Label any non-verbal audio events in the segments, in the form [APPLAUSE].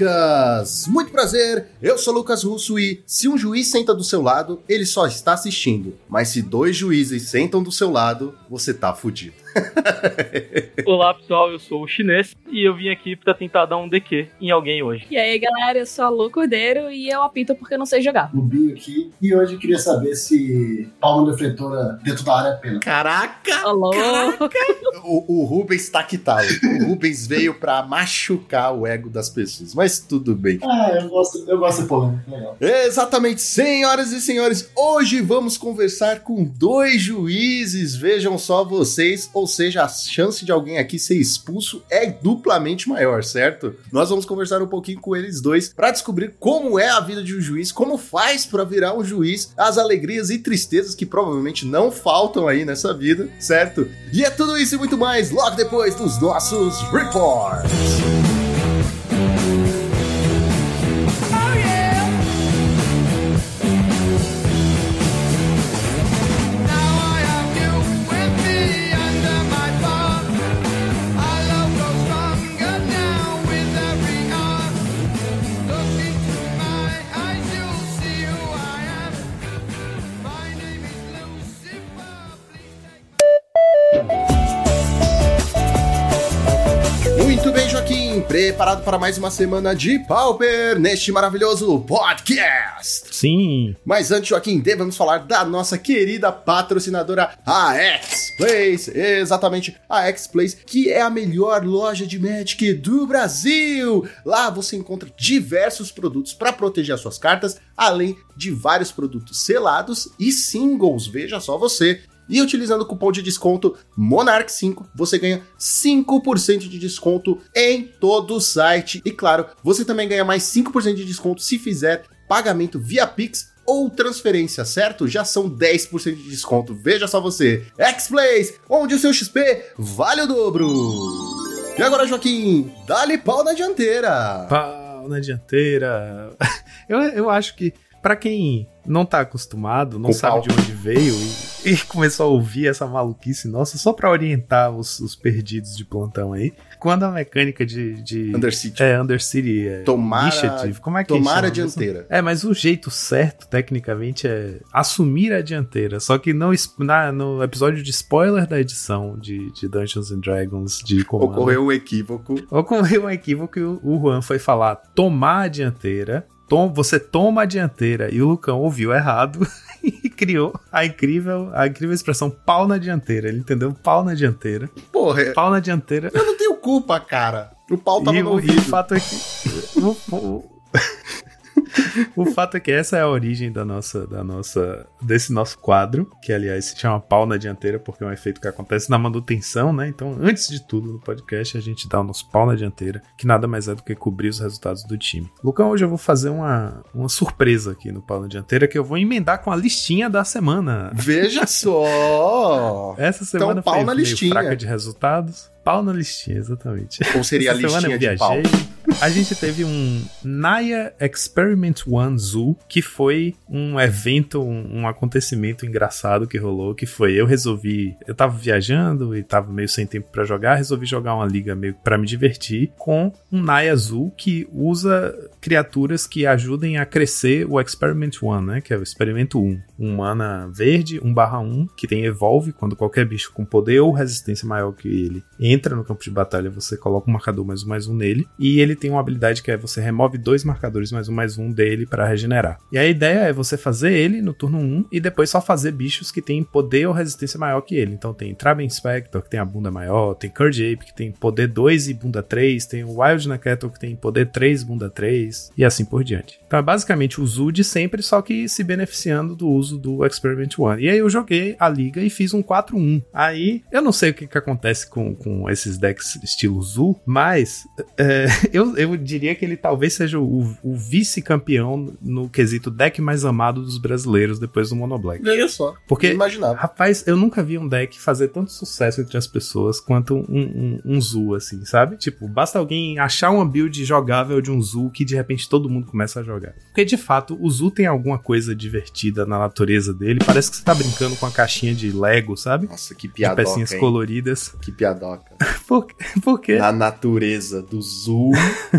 Monarcas! Muito prazer, eu sou Lucas Russo e se um juiz senta do seu lado, ele só está assistindo. Mas se dois juízes sentam do seu lado, você tá fudido. [LAUGHS] Olá pessoal, eu sou o Chinês e eu vim aqui pra tentar dar um DQ em alguém hoje. E aí galera, eu sou a Lu Cordeiro e eu apito porque eu não sei jogar. O Binho aqui e hoje eu queria saber se palma defletora dentro da área é pena. Caraca! Alô? O, o Rubens tá que tal? O Rubens veio pra machucar o ego das pessoas, mas tudo bem. Ah, eu gosto, eu gosto de polêmica, legal. Exatamente, senhoras e senhores, hoje vamos conversar com dois juízes. Vejam só vocês, ou seja, a chance de alguém aqui ser expulso é duplamente maior, certo? Nós vamos conversar um pouquinho com eles dois para descobrir como é a vida de um juiz, como faz para virar um juiz, as alegrias e tristezas que provavelmente não faltam aí nessa vida, certo? E é tudo isso e muito mais logo depois dos nossos reports. Preparado para mais uma semana de Pauper neste maravilhoso podcast. Sim. Mas antes, Joaquim, devemos falar da nossa querida patrocinadora, a X-Place. Exatamente, a X-Place, que é a melhor loja de Magic do Brasil. Lá você encontra diversos produtos para proteger as suas cartas, além de vários produtos selados e singles. Veja só você. E utilizando o cupom de desconto Monarch5, você ganha 5% de desconto em todo o site. E claro, você também ganha mais 5% de desconto se fizer pagamento via Pix ou transferência, certo? Já são 10% de desconto. Veja só você. X-Plays, onde o seu XP vale o dobro. E agora, Joaquim, dá-lhe pau na dianteira. Pau na dianteira. [LAUGHS] Eu, eu acho que, pra quem não tá acostumado, não Com sabe pau. de onde veio e, [LAUGHS] e começou a ouvir essa maluquice nossa, só pra orientar os, os perdidos de plantão aí, quando a mecânica de. de Undercity. é, Undercity é. Tomar a- Initiative. Como é que tomar chama a dianteira. É, mas o jeito certo, tecnicamente, é assumir a dianteira. Só que no, es- na- no episódio de spoiler da edição de, de Dungeons and Dragons de Commander, Ocorreu um equívoco. Ocorreu um equívoco e o o Juan foi falar tomar a dianteira. Tom, você toma a dianteira e o Lucão ouviu errado [LAUGHS] e [LAUGHS] criou a incrível, a incrível expressão pau na dianteira. Ele entendeu? Pau na dianteira. Porra, é- Pau na dianteira. eu não tenho culpa, cara. O pau tava e no o, e o ouvido. fato é que. O, o- [LAUGHS] o fato é que essa é a origem da nossa, da nossa, desse nosso quadro, que aliás se chama pau na dianteira, porque é um efeito que acontece na manutenção, né? Então, antes de tudo no podcast, a gente dá o nosso pau na dianteira, que nada mais é do que cobrir os resultados do time. Lucão, hoje eu vou fazer uma, uma surpresa aqui no pau na dianteira, que eu vou emendar com a listinha da semana. Veja só. [LAUGHS] Essa semana pau foi na meio listinha. fraca de resultados. Pau na listinha, exatamente. Ou seria a Essa semana listinha eu de pau? viajei. A gente teve um Naya Experiment One Zoo, que foi um evento, um, um acontecimento engraçado que rolou, que foi eu resolvi, eu tava viajando e tava meio sem tempo pra jogar, resolvi jogar uma liga meio pra me divertir com um Naya Azul que usa criaturas que ajudem a crescer o Experiment One, né, que é o experimento 1. Um mana verde, 1 barra 1, que tem evolve quando qualquer bicho com poder ou resistência maior que ele entra no campo de batalha, você coloca um marcador mais um mais um nele, e ele tem uma habilidade que é você remove dois marcadores mais um mais um dele para regenerar. E a ideia é você fazer ele no turno 1 e depois só fazer bichos que têm poder ou resistência maior que ele. Então tem Traben Spectre, que tem a bunda maior, tem Curge Ape, que tem poder 2 e bunda 3, tem o Wild Nakato, que tem poder 3 bunda 3, e assim por diante. Então é basicamente o Zoo de sempre, só que se beneficiando do uso do Experiment One. E aí eu joguei a liga e fiz um 4-1. Aí eu não sei o que, que acontece com, com esses decks estilo Zoo, mas é, [LAUGHS] eu, eu diria que ele talvez seja o, o vice-campeão no quesito deck mais amado dos brasileiros depois do Mono Black. Veja só. Porque imaginava. Rapaz, eu nunca vi um deck fazer tanto sucesso entre as pessoas quanto um, um, um Zoo, assim, sabe? Tipo, basta alguém achar uma build jogável de um Zoo que de repente repente todo mundo começa a jogar. Porque de fato, o Zu tem alguma coisa divertida na natureza dele. Parece que você tá brincando com a caixinha de Lego, sabe? Nossa, que De piadoca, pecinhas hein? coloridas. Que piadoca. [LAUGHS] Por, por quê? Na natureza do Zul,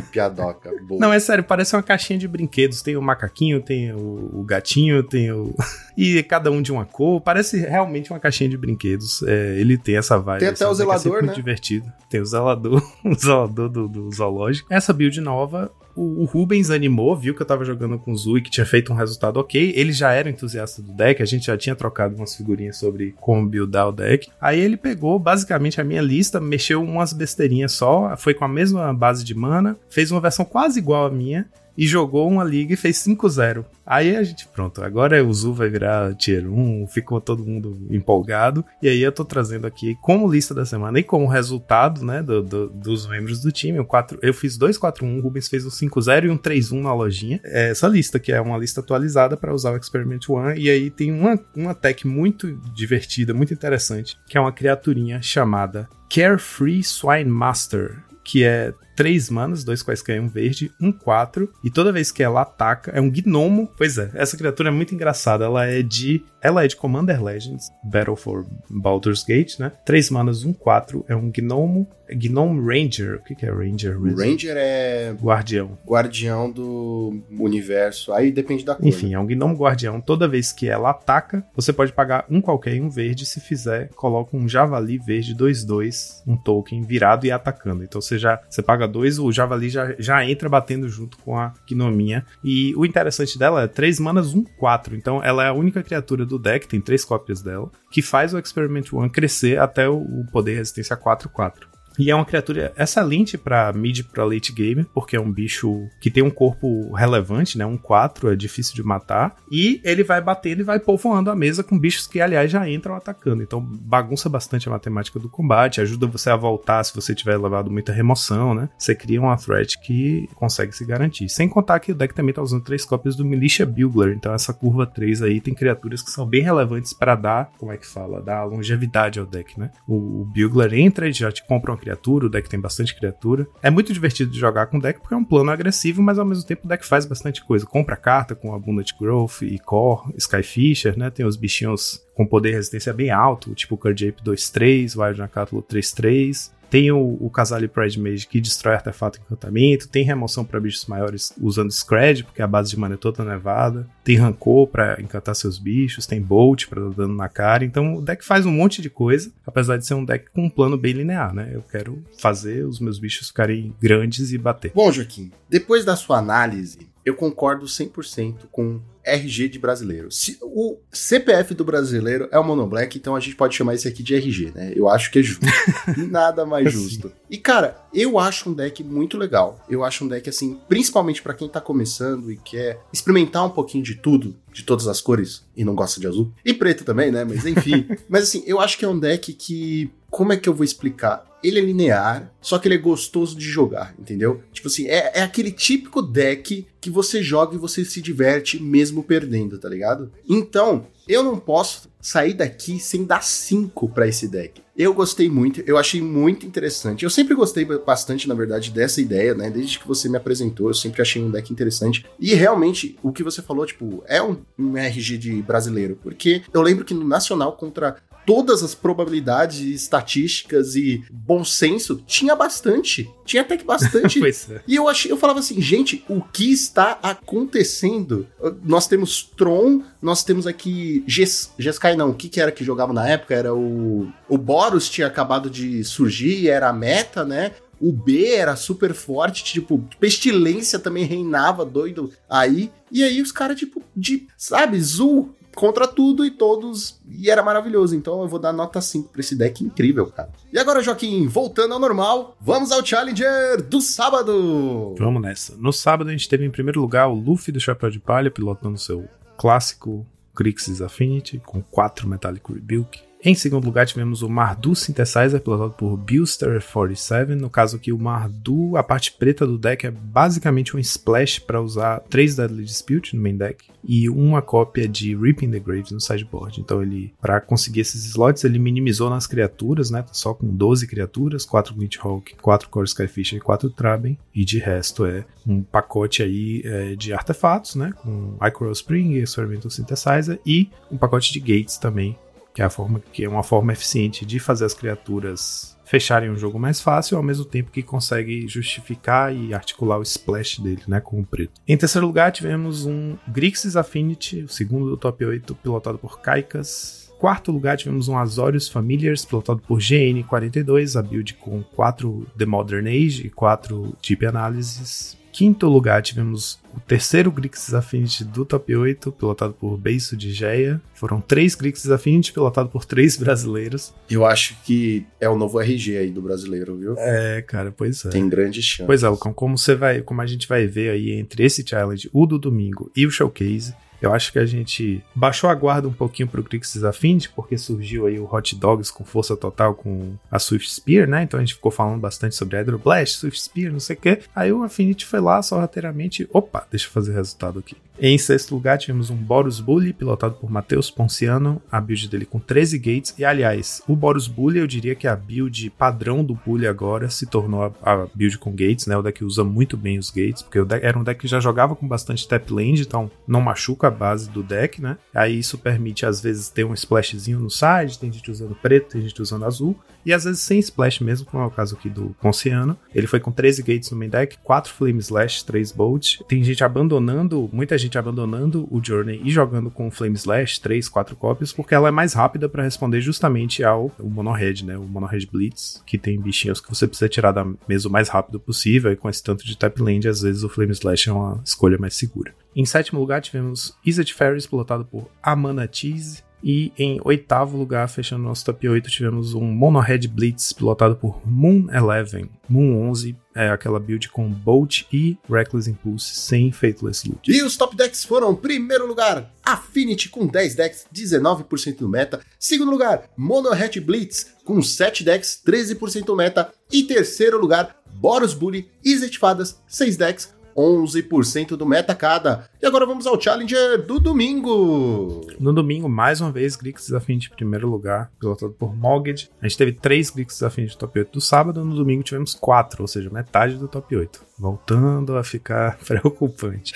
piadoca. Boa. Não, é sério, parece uma caixinha de brinquedos. Tem o macaquinho, tem o, o gatinho, tem o. [LAUGHS] e cada um de uma cor. Parece realmente uma caixinha de brinquedos. É, ele tem essa vibe. Tem até o é sempre zelador, muito né? divertido. Tem o zelador, [LAUGHS] o zelador do, do zoológico. Essa build nova. O, o Rubens animou, viu que eu tava jogando com o Zui, que tinha feito um resultado ok. Ele já era entusiasta do deck, a gente já tinha trocado umas figurinhas sobre como buildar o deck. Aí ele pegou basicamente a minha lista, mexeu umas besteirinhas só, foi com a mesma base de mana, fez uma versão quase igual à minha e jogou uma liga e fez 5-0. Aí a gente, pronto, agora o Zu vai virar tier 1, ficou todo mundo empolgado. E aí eu tô trazendo aqui como lista da semana e como resultado, né, do- do- dos membros do time. O 4, eu fiz 2-4-1, o Rubens fez um 5-0 e um 3-1 na lojinha. É Essa lista, que é uma lista atualizada para usar o Experiment One. E aí tem uma, uma tech muito divertida, muito interessante, que é uma criaturinha chamada Carefree Swine Master, que é 3 manas, 2 quaisquer, um verde, um 4. E toda vez que ela ataca, é um gnomo. Pois é, essa criatura é muito engraçada. Ela é de. Ela é de Commander Legends, Battle for Baldur's Gate, né? 3 manas, um 4. É um gnomo. Gnome Ranger. O que, que é Ranger? Mesmo? Ranger é Guardião. guardião do universo. Aí depende da cor. Enfim, é um gnomo guardião. Toda vez que ela ataca, você pode pagar um qualquer e um verde. Se fizer, coloca um javali verde 2-2, um token virado e atacando. Então você já você paga dois, o javali já, já entra batendo junto com a gnominha. E o interessante dela é 3 manas, 1, 4. Então ela é a única criatura do deck, tem três cópias dela, que faz o Experiment One crescer até o poder resistência 4-4. E é uma criatura excelente pra mid pra late game, porque é um bicho que tem um corpo relevante, né? Um 4, é difícil de matar. E ele vai batendo e vai povoando a mesa com bichos que, aliás, já entram atacando. Então bagunça bastante a matemática do combate, ajuda você a voltar se você tiver levado muita remoção, né? Você cria uma threat que consegue se garantir. Sem contar que o deck também tá usando três cópias do Militia Bugler. Então essa curva 3 aí tem criaturas que são bem relevantes para dar, como é que fala? Dar longevidade ao deck, né? O, o Bugler entra e já te compra uma criatura, o deck tem bastante criatura. É muito divertido de jogar com o deck porque é um plano agressivo, mas ao mesmo tempo o deck faz bastante coisa. Compra carta com Abundant Growth e Core, Skyfisher, né? Tem os bichinhos com poder e resistência bem alto, tipo o Curjape 2-3, Wild Nakatulo 3-3. Tem o, o Casale Pride Mage que destrói artefato e encantamento. Tem remoção para bichos maiores usando Scred, porque a base de mana é toda nevada. Tem Rancor para encantar seus bichos. Tem Bolt para dar dano na cara. Então o deck faz um monte de coisa, apesar de ser um deck com um plano bem linear, né? Eu quero fazer os meus bichos ficarem grandes e bater. Bom, Joaquim, depois da sua análise, eu concordo 100% com RG de brasileiro. Se- o CPF do brasileiro é o Monoblack, então a gente pode chamar esse aqui de RG, né? Eu acho que é justo. [LAUGHS] Nada mais justo. E cara, eu acho um deck muito legal. Eu acho um deck assim, principalmente pra quem tá começando e quer experimentar um pouquinho de tudo, de todas as cores e não gosta de azul. E preto também, né? Mas enfim. [LAUGHS] Mas assim, eu acho que é um deck que como é que eu vou explicar? Ele é linear, só que ele é gostoso de jogar, entendeu? Tipo assim, é, é aquele típico deck que você joga e você se diverte mesmo perdendo, tá ligado? Então, eu não posso sair daqui sem dar 5 pra esse deck. Eu gostei muito, eu achei muito interessante. Eu sempre gostei bastante, na verdade, dessa ideia, né? Desde que você me apresentou, eu sempre achei um deck interessante. E realmente, o que você falou, tipo, é um, um RG de brasileiro. Porque eu lembro que no Nacional, contra todas as probabilidades e estatísticas e bom senso, tinha bastante. Tinha até que bastante. [LAUGHS] é. E eu achei, eu falava assim, gente, o que está acontecendo? Nós temos Tron, nós temos aqui Ges- Jeskai não, o que que era que jogava na época? Era o o Boros tinha acabado de surgir, era a meta, né? O B era super forte, tipo, pestilência também reinava doido aí. E aí os caras, tipo, de, sabe, Zul contra tudo e todos. E era maravilhoso. Então eu vou dar nota 5 pra esse deck incrível, cara. E agora, Joaquim, voltando ao normal, vamos ao Challenger do sábado! Vamos nessa. No sábado a gente teve em primeiro lugar o Luffy do Chapéu de Palha, pilotando seu clássico Crixis Affinity, com 4 Metallic Rebuke. Em segundo lugar, tivemos o Mardu Synthesizer, pilotado por Buster47. No caso aqui, o Mardu, a parte preta do deck é basicamente um splash para usar 3 Deadly Dispute no main deck e uma cópia de Reaping the Graves no sideboard. Então ele, para conseguir esses slots, ele minimizou nas criaturas, né? Tá só com 12 criaturas, 4 Glitchhawk, 4 Core Skyfisher e 4 Traben. E de resto é um pacote aí é, de artefatos, né? Com Icoro Spring, Experimental Synthesizer e um pacote de gates também, que é a forma que é uma forma eficiente de fazer as criaturas fecharem o jogo mais fácil, ao mesmo tempo que consegue justificar e articular o splash dele, né, com o preto. Em terceiro lugar, tivemos um Grixis Affinity, o segundo do top 8, pilotado por Kaikas. Quarto lugar, tivemos um Azorius Familiars, pilotado por GN42, a build com 4 The Modern Age e 4 Deep Analysis. Quinto lugar, tivemos o terceiro Grixis Affinity do top 8, pilotado por Beiso de Geia. Foram três Grixis Affinity, pilotado por três [LAUGHS] brasileiros. Eu acho que é o novo RG aí do brasileiro, viu? É, cara, pois é. Tem grande chance. Pois é, Lucão, como você vai, como a gente vai ver aí entre esse challenge, o do domingo e o showcase, eu acho que a gente baixou a guarda um pouquinho pro Grixis Affinity, porque surgiu aí o Hot Dogs com força total com a Swift Spear, né? Então a gente ficou falando bastante sobre Hydro Blast, Swift Spear, não sei o quê. Aí o Affinity foi lá sorrateiramente, opa, deixa eu fazer resultado aqui. Em sexto lugar, tivemos um Boros Bully, pilotado por Matheus Ponciano, a build dele com 13 gates. E aliás, o Boros Bully, eu diria que a build padrão do Bully agora se tornou a, a build com gates, né? O deck usa muito bem os gates, porque era um deck que já jogava com bastante tap land, então não machuca a base do deck, né? Aí isso permite, às vezes, ter um splashzinho no side, tem gente usando preto, tem gente usando azul, e às vezes sem splash mesmo, como é o caso aqui do Ponciano. Ele foi com 13 gates no main deck, 4 Flame Slash, 3 Bolt. Tem gente abandonando, muita gente abandonando o Journey e jogando com Flame Slash, 3, 4 cópias, porque ela é mais rápida para responder justamente ao Mono Red, né? O Mono Red Blitz, que tem bichinhos que você precisa tirar da mesa o mais rápido possível, e com esse tanto de tap land, às vezes o Flame Slash é uma escolha mais segura. Em sétimo lugar, tivemos Izzet Ferris, pilotado por Amana Cheese. E em oitavo lugar, fechando nosso top 8, tivemos um Mono Red Blitz, pilotado por Moon 11. Moon 11 é aquela build com Bolt e Reckless Impulse sem Faithless Loot. E os top decks foram: primeiro lugar, Affinity com 10 decks, 19% do meta. Segundo lugar, Mono Hat Blitz com 7 decks, 13% do meta. E terceiro lugar, Boros Bully, Izzet Fadas, 6 decks, 11% do meta cada. E agora vamos ao Challenger do domingo. No domingo, mais uma vez, Grixis Affinity em primeiro lugar, pilotado por Moged. A gente teve 3 Grixis Affinity no top 8 do sábado, no domingo tivemos 4, ou seja, metade do top 8. Voltando a ficar [LAUGHS] preocupante.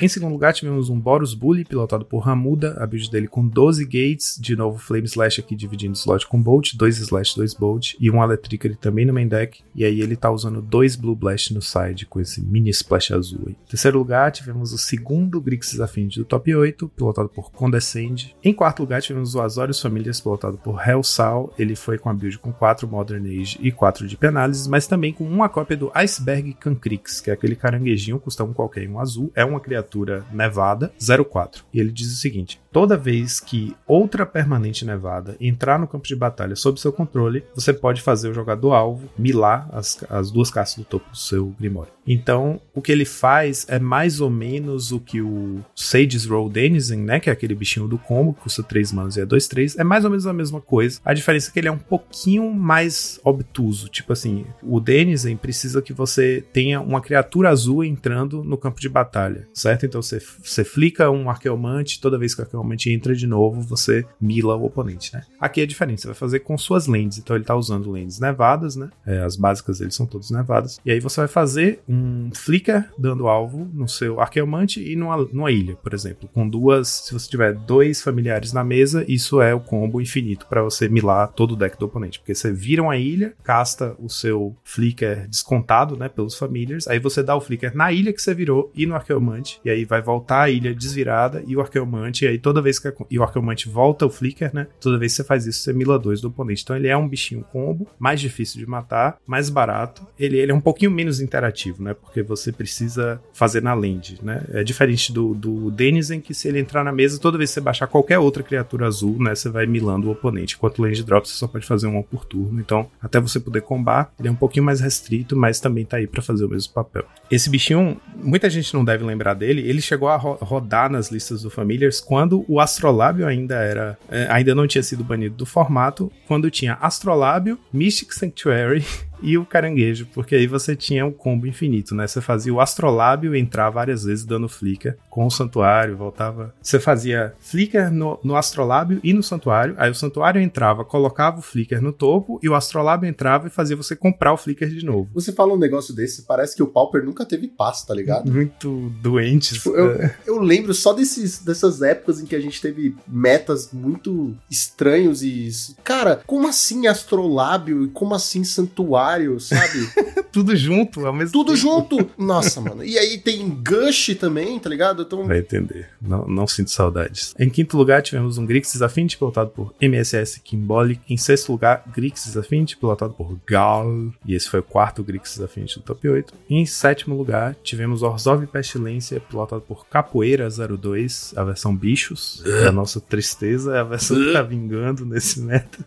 em segundo lugar, tivemos um Boros Bully, pilotado por Ramuda, a build dele com 12 gates, de novo Flame Slash aqui dividindo slot com Bolt, 2 Slash, 2 Bolt, e um Electricity também no main deck, e aí ele tá usando dois Blue Blast no side, com esse mini splash azul aí. Em terceiro lugar, tivemos o segundo Grixis Affinity do top 8, pilotado por Condescend. Em quarto lugar, tivemos o Azorius Famílias, pilotado por Hellsal. Ele foi com a build com 4 Modern Age e 4 Deep Analysis, mas também com uma cópia do Iceberg Cancrix, que é aquele caranguejinho, custa um qualquer, um azul. É uma criatura nevada, 04. E ele diz o seguinte: toda vez que outra permanente nevada entrar no campo de batalha sob seu controle, você pode fazer o jogador alvo milar as, as duas caças do topo do seu Grimório. Então, o que ele faz é mais ou menos o que o Sage's Roll Denizen, né, que é aquele bichinho do combo, que custa 3 manos e é 2, 3, é mais ou menos a mesma coisa. A diferença é que ele é um pouquinho mais obtuso. Tipo assim, o Denizen precisa que você tenha uma criatura azul entrando no campo de batalha, certo? Então você, você flica um arqueomante, toda vez que o arqueomante entra de novo, você mila o oponente, né? Aqui é diferente, você vai fazer com suas lands. Então ele tá usando lands nevadas, né? É, as básicas deles são todas nevadas. E aí você vai fazer flicker dando alvo no seu arqueomante e numa, numa ilha, por exemplo. Com duas, se você tiver dois familiares na mesa, isso é o combo infinito para você milar todo o deck do oponente. Porque você vira uma ilha, casta o seu flicker descontado, né, pelos familiars, aí você dá o flicker na ilha que você virou e no arqueomante, e aí vai voltar a ilha desvirada e o arqueomante, e aí toda vez que a, e o arqueomante volta o flicker, né, toda vez que você faz isso, você mila dois do oponente. Então ele é um bichinho combo, mais difícil de matar, mais barato. Ele, ele é um pouquinho menos interativo, né, porque você precisa fazer na land, né? É diferente do, do Denizen, que se ele entrar na mesa, toda vez que você baixar qualquer outra criatura azul, né, você vai milando o oponente. Enquanto Land Drop você só pode fazer uma por turno. Então, até você poder combar, ele é um pouquinho mais restrito, mas também tá aí pra fazer o mesmo papel. Esse bichinho, muita gente não deve lembrar dele, ele chegou a ro- rodar nas listas do Familiars quando o Astrolábio ainda era. é, ainda não tinha sido banido do formato, quando tinha Astrolábio, Mystic Sanctuary [LAUGHS] e o caranguejo, porque aí você tinha um combo infinito, né? Você fazia o astrolábio entrar várias vezes dando flicker com o santuário, voltava. Você fazia flicker no, no astrolábio e no santuário, aí o santuário entrava, colocava o flicker no topo e o astrolábio entrava e fazia você comprar o flicker de novo. Você fala um negócio desse, parece que o Pauper nunca teve paz, tá ligado? Muito doentes. Tipo, eu, eu lembro só desses, dessas épocas em que a gente teve metas muito estranhos e. Cara, como assim astrolábio e como assim santuário, sabe? [LAUGHS] tudo junto, ao mesmo Tudo tempo. junto! [LAUGHS] Nossa, mano. E aí tem Gush também, tá ligado? Então. Vai entender. Não, não sinto saudades. Em quinto lugar, tivemos um Grixis Affinity, pilotado por MSS Kimbolic. Em sexto lugar, Grixis Affinity, pilotado por Gal. E esse foi o quarto Grixis Affinity do top 8. E em sétimo lugar, tivemos Orzhov Pestilência, pilotado por Capoeira 02, a versão bichos. A nossa tristeza é a versão que tá vingando nesse meta.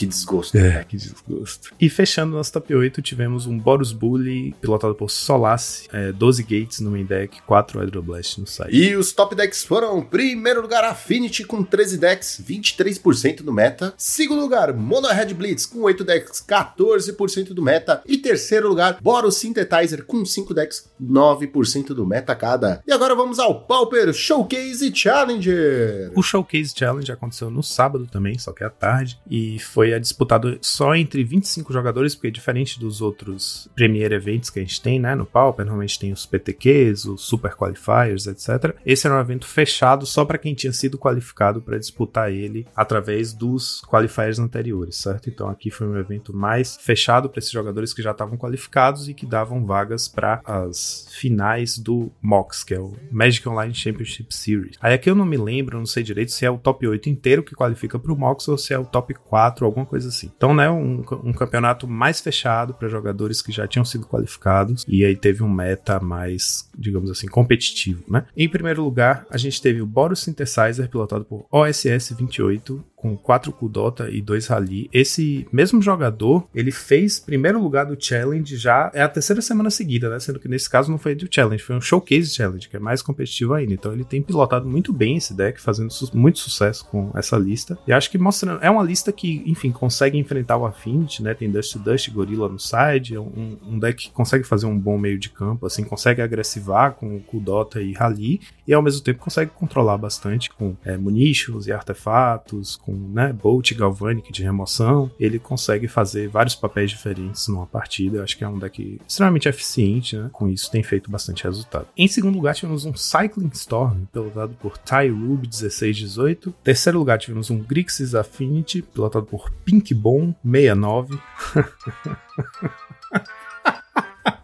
Que desgosto. É, que desgosto. E fechando nosso top 8, tivemos um Boros Bully, pilotado por Solace, é, 12 gates no main deck, 4 Hydroblast no side. E os top decks foram: primeiro lugar, Affinity com 13 decks, 23% do meta. Segundo lugar, Mono Red Blitz com 8 decks, 14% do meta. E terceiro lugar, Boros Synthetizer com 5 decks, 9% do meta cada. E agora vamos ao Pauper Showcase Challenger. O Showcase Challenge aconteceu no sábado também, só que à tarde, e foi disputado só entre 25 jogadores, porque diferente dos outros Premier Events que a gente tem, né, no Pauper, normalmente tem os PTQs, os Super Qualifiers, etc. Esse era um evento fechado só para quem tinha sido qualificado para disputar ele através dos qualifiers anteriores, certo? Então aqui foi um evento mais fechado para esses jogadores que já estavam qualificados e que davam vagas para as finais do MOX, que é o Magic Online Championship Series. Aí aqui eu não me lembro, não sei direito se é o top 8 inteiro que qualifica para o MOX ou se é o top 4, alguma coisa assim. Então, né, um, um campeonato mais fechado para jogadores que já tinham sido qualificados e aí teve um meta mais, digamos assim, competitivo, né? Em primeiro lugar, a gente teve o Boros Synthesizer pilotado por OSS 28 com 4 Kudota e 2 Rally. Esse mesmo jogador, ele fez primeiro lugar do Challenge já é a terceira semana seguida, né? Sendo que nesse caso não foi do Challenge, foi um Showcase Challenge, que é mais competitivo ainda. Então ele tem pilotado muito bem esse deck, fazendo su muito sucesso com essa lista. E acho que mostrando, é uma lista que, enfim, consegue enfrentar o Affinity, né? Tem Dust to Dust, Gorilla no side, é um, um deck que consegue fazer um bom meio de campo, assim, consegue agressivar com Kudota e Rally, e ao mesmo tempo consegue controlar bastante com é, munitions e artefatos, com né, Bolt Galvanic de remoção. Ele consegue fazer vários papéis diferentes numa partida. Eu acho que é um deck extremamente eficiente, né? Com isso tem feito bastante resultado. Em segundo lugar, tivemos um Cycling Storm, pilotado por Tyrube 1618. Terceiro lugar, tivemos um Grixis Affinity, pilotado por Pink Bomb 69.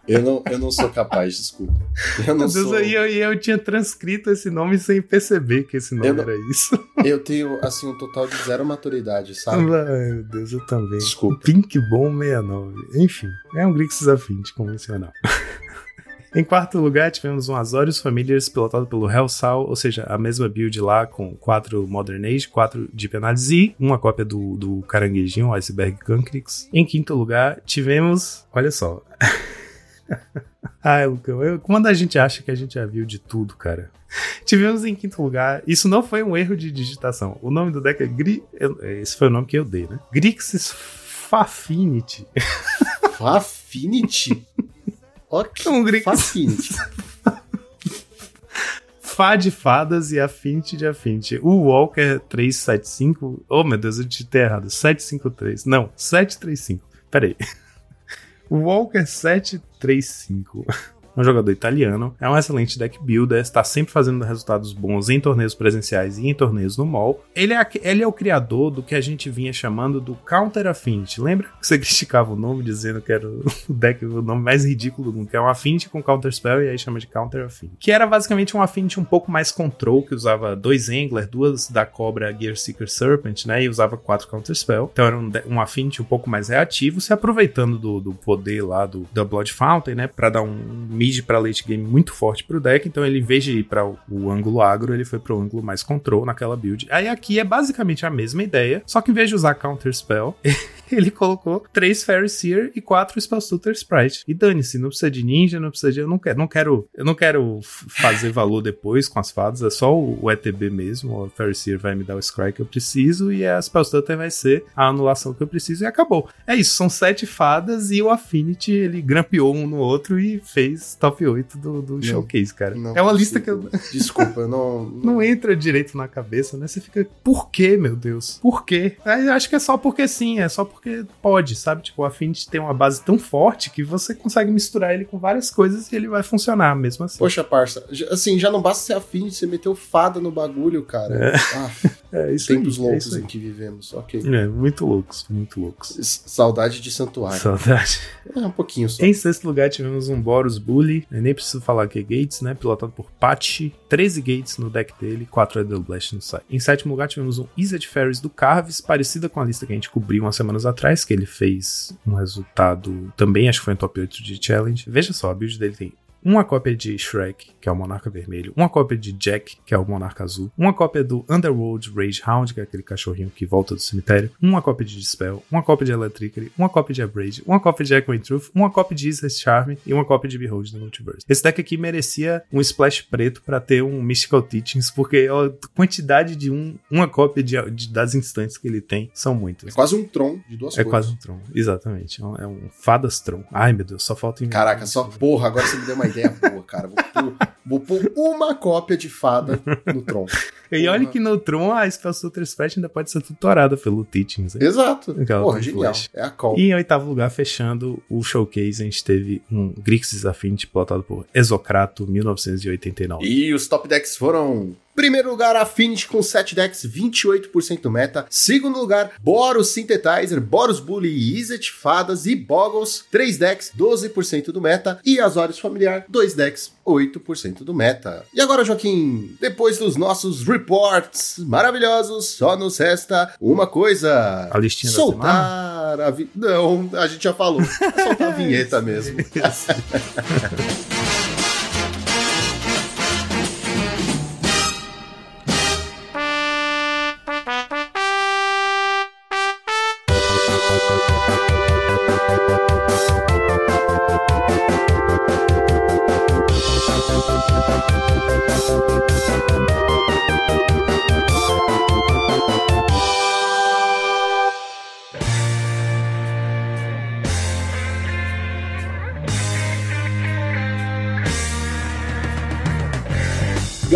Eu não, eu não sou capaz, desculpa. Eu não Meu Deus, sou. aí eu, eu tinha transcrito esse nome sem perceber que esse nome Eu não- era isso. Eu tenho, assim, um total de zero maturidade, sabe? Ai, meu Deus, eu também. Desculpa. Pink Bomb 69. Enfim, é um Grixis Affinity convencional. Em quarto lugar, tivemos um Azorius Familiars pilotado pelo Hellsal, ou seja, a mesma build lá com quatro Modern Age, quatro Deep Analysis e uma cópia do, do caranguejinho, o Iceberg Cancrix. Em quinto lugar, tivemos. Olha só. [LAUGHS] [LAUGHS] Ai, Lucão, eu, quando a gente acha que a gente já viu de tudo, cara. Tivemos em quinto lugar, isso não foi um erro de digitação. O nome do deck é Gri. Esse foi o nome que eu dei, né? Grixis Fafinity. [LAUGHS] Fafinity? ok. É um Grixis. Fafinity. [LAUGHS] Fá de fadas e afinte de afinte. O Walker 375. Oh, meu Deus, eu digitei errado. 753. Não, 735. Peraí. O Walker 7 35. Um jogador italiano, é um excelente deck builder, está sempre fazendo resultados bons em torneios presenciais e em torneios no mall. Ele é, ele é o criador do que a gente vinha chamando do Counter Affinity. Lembra que você [LAUGHS] criticava o nome dizendo que era o deck, o nome mais ridículo do mundo, que é um Affinity com Counter Spell e aí chama de Counter Affinity. Que era basicamente um Affinity um pouco mais control, que usava dois Angler, duas da Cobra Gear Seeker Serpent, né? E usava quatro Counter Spell. Então era um, um Affinity um pouco mais reativo, se aproveitando do, do poder lá do, da Blood Fountain, né? Pra dar um mid pra late game muito forte pro deck, então ele, em vez de ir pra o, o ângulo agro, ele foi pro ângulo mais control naquela build. Aí aqui é basicamente a mesma ideia, só que em vez de usar Counter Spell, [LAUGHS] ele colocou três Fairy Seer e quatro Spellstutter Sprite. E dane-se, não precisa de ninja, não precisa de. Eu não quero, não quero, eu não quero fazer valor depois com as fadas, é só o, o ETB mesmo. O Fairy Seer vai me dar o Scry que eu preciso e a Spellstutter vai ser a anulação que eu preciso e acabou. É isso, são sete fadas e o Affinity ele grampeou um no outro e fez top 8 do, do showcase, cara. Não é uma lista que eu, Desculpa, eu não. [LAUGHS] não entra direito na cabeça, né? Você fica, por quê, meu Deus? Por quê? Aí eu acho que é só porque sim, é só porque pode, sabe? Tipo, o Affinity tem uma base tão forte que você consegue misturar ele com várias coisas e ele vai funcionar mesmo assim. Poxa, parça, assim, já não basta ser afim de você meter o fada no bagulho, cara. Ah, [LAUGHS] é isso tempos aí, é loucos isso aí. em que vivemos, ok. É, muito loucos, muito loucos. S- Saudade de santuário. Saudade. É um pouquinho só. Em sexto lugar tivemos um Boros Bully, eu nem preciso falar que é Gates, né? Pilotado por Patch, 13 Gates no deck dele, 4 Idle Blast no site. Em sétimo lugar tivemos um Izzet Ferris do Carves, parecida com a lista que a gente cobriu umas semanas atrás, que ele fez um resultado também, acho que foi um top 8 de Challenge. Veja só, a build dele tem uma cópia de Shrek, que é o Monarca Vermelho, uma cópia de Jack, que é o Monarca Azul, uma cópia do Underworld Rage Hound, que é aquele cachorrinho que volta do cemitério, uma cópia de Dispel, uma cópia de Electricity, uma cópia de Abrade, uma cópia de Echoing Truth, uma cópia de Isis Charm e uma cópia de Behold the Multiverse. Esse deck aqui merecia um splash preto pra ter um Mystical Teachings, porque a quantidade de um, uma cópia de, de- das instantes que ele tem são É muitas. quase um Tron de duas É quase um Tron, exatamente. É um, é um Fadas Tron. Ai, meu Deus, só falta. Caraca, só porra, agora você me deu uma ideia boa, cara. Vou pôr, vou pôr uma cópia de fada no Tron. E olha que no Tron a Spellstutter Sprite ainda pode ser tutorada pelo Teachings. hein? Exato. Aquela Porra, genial. flash. É a call. E em oitavo lugar, fechando o showcase, a gente teve um Grixis Affinity plotado por Exocrato 1989. E os top decks foram. Primeiro lugar, Affinity com 7 decks, 28% do meta. Segundo lugar, Boros Synthetizer, Boros Bully, Izzet, Fadas e Boggles, 3 decks, 12% do meta. E Azorius Familiar, 2 decks, 8% do meta. E agora, Joaquim, depois dos nossos reports maravilhosos, só nos resta uma coisa. A listinha da semana? Soltar a vi... Não, a gente já falou. É soltar a vinheta mesmo. [LAUGHS]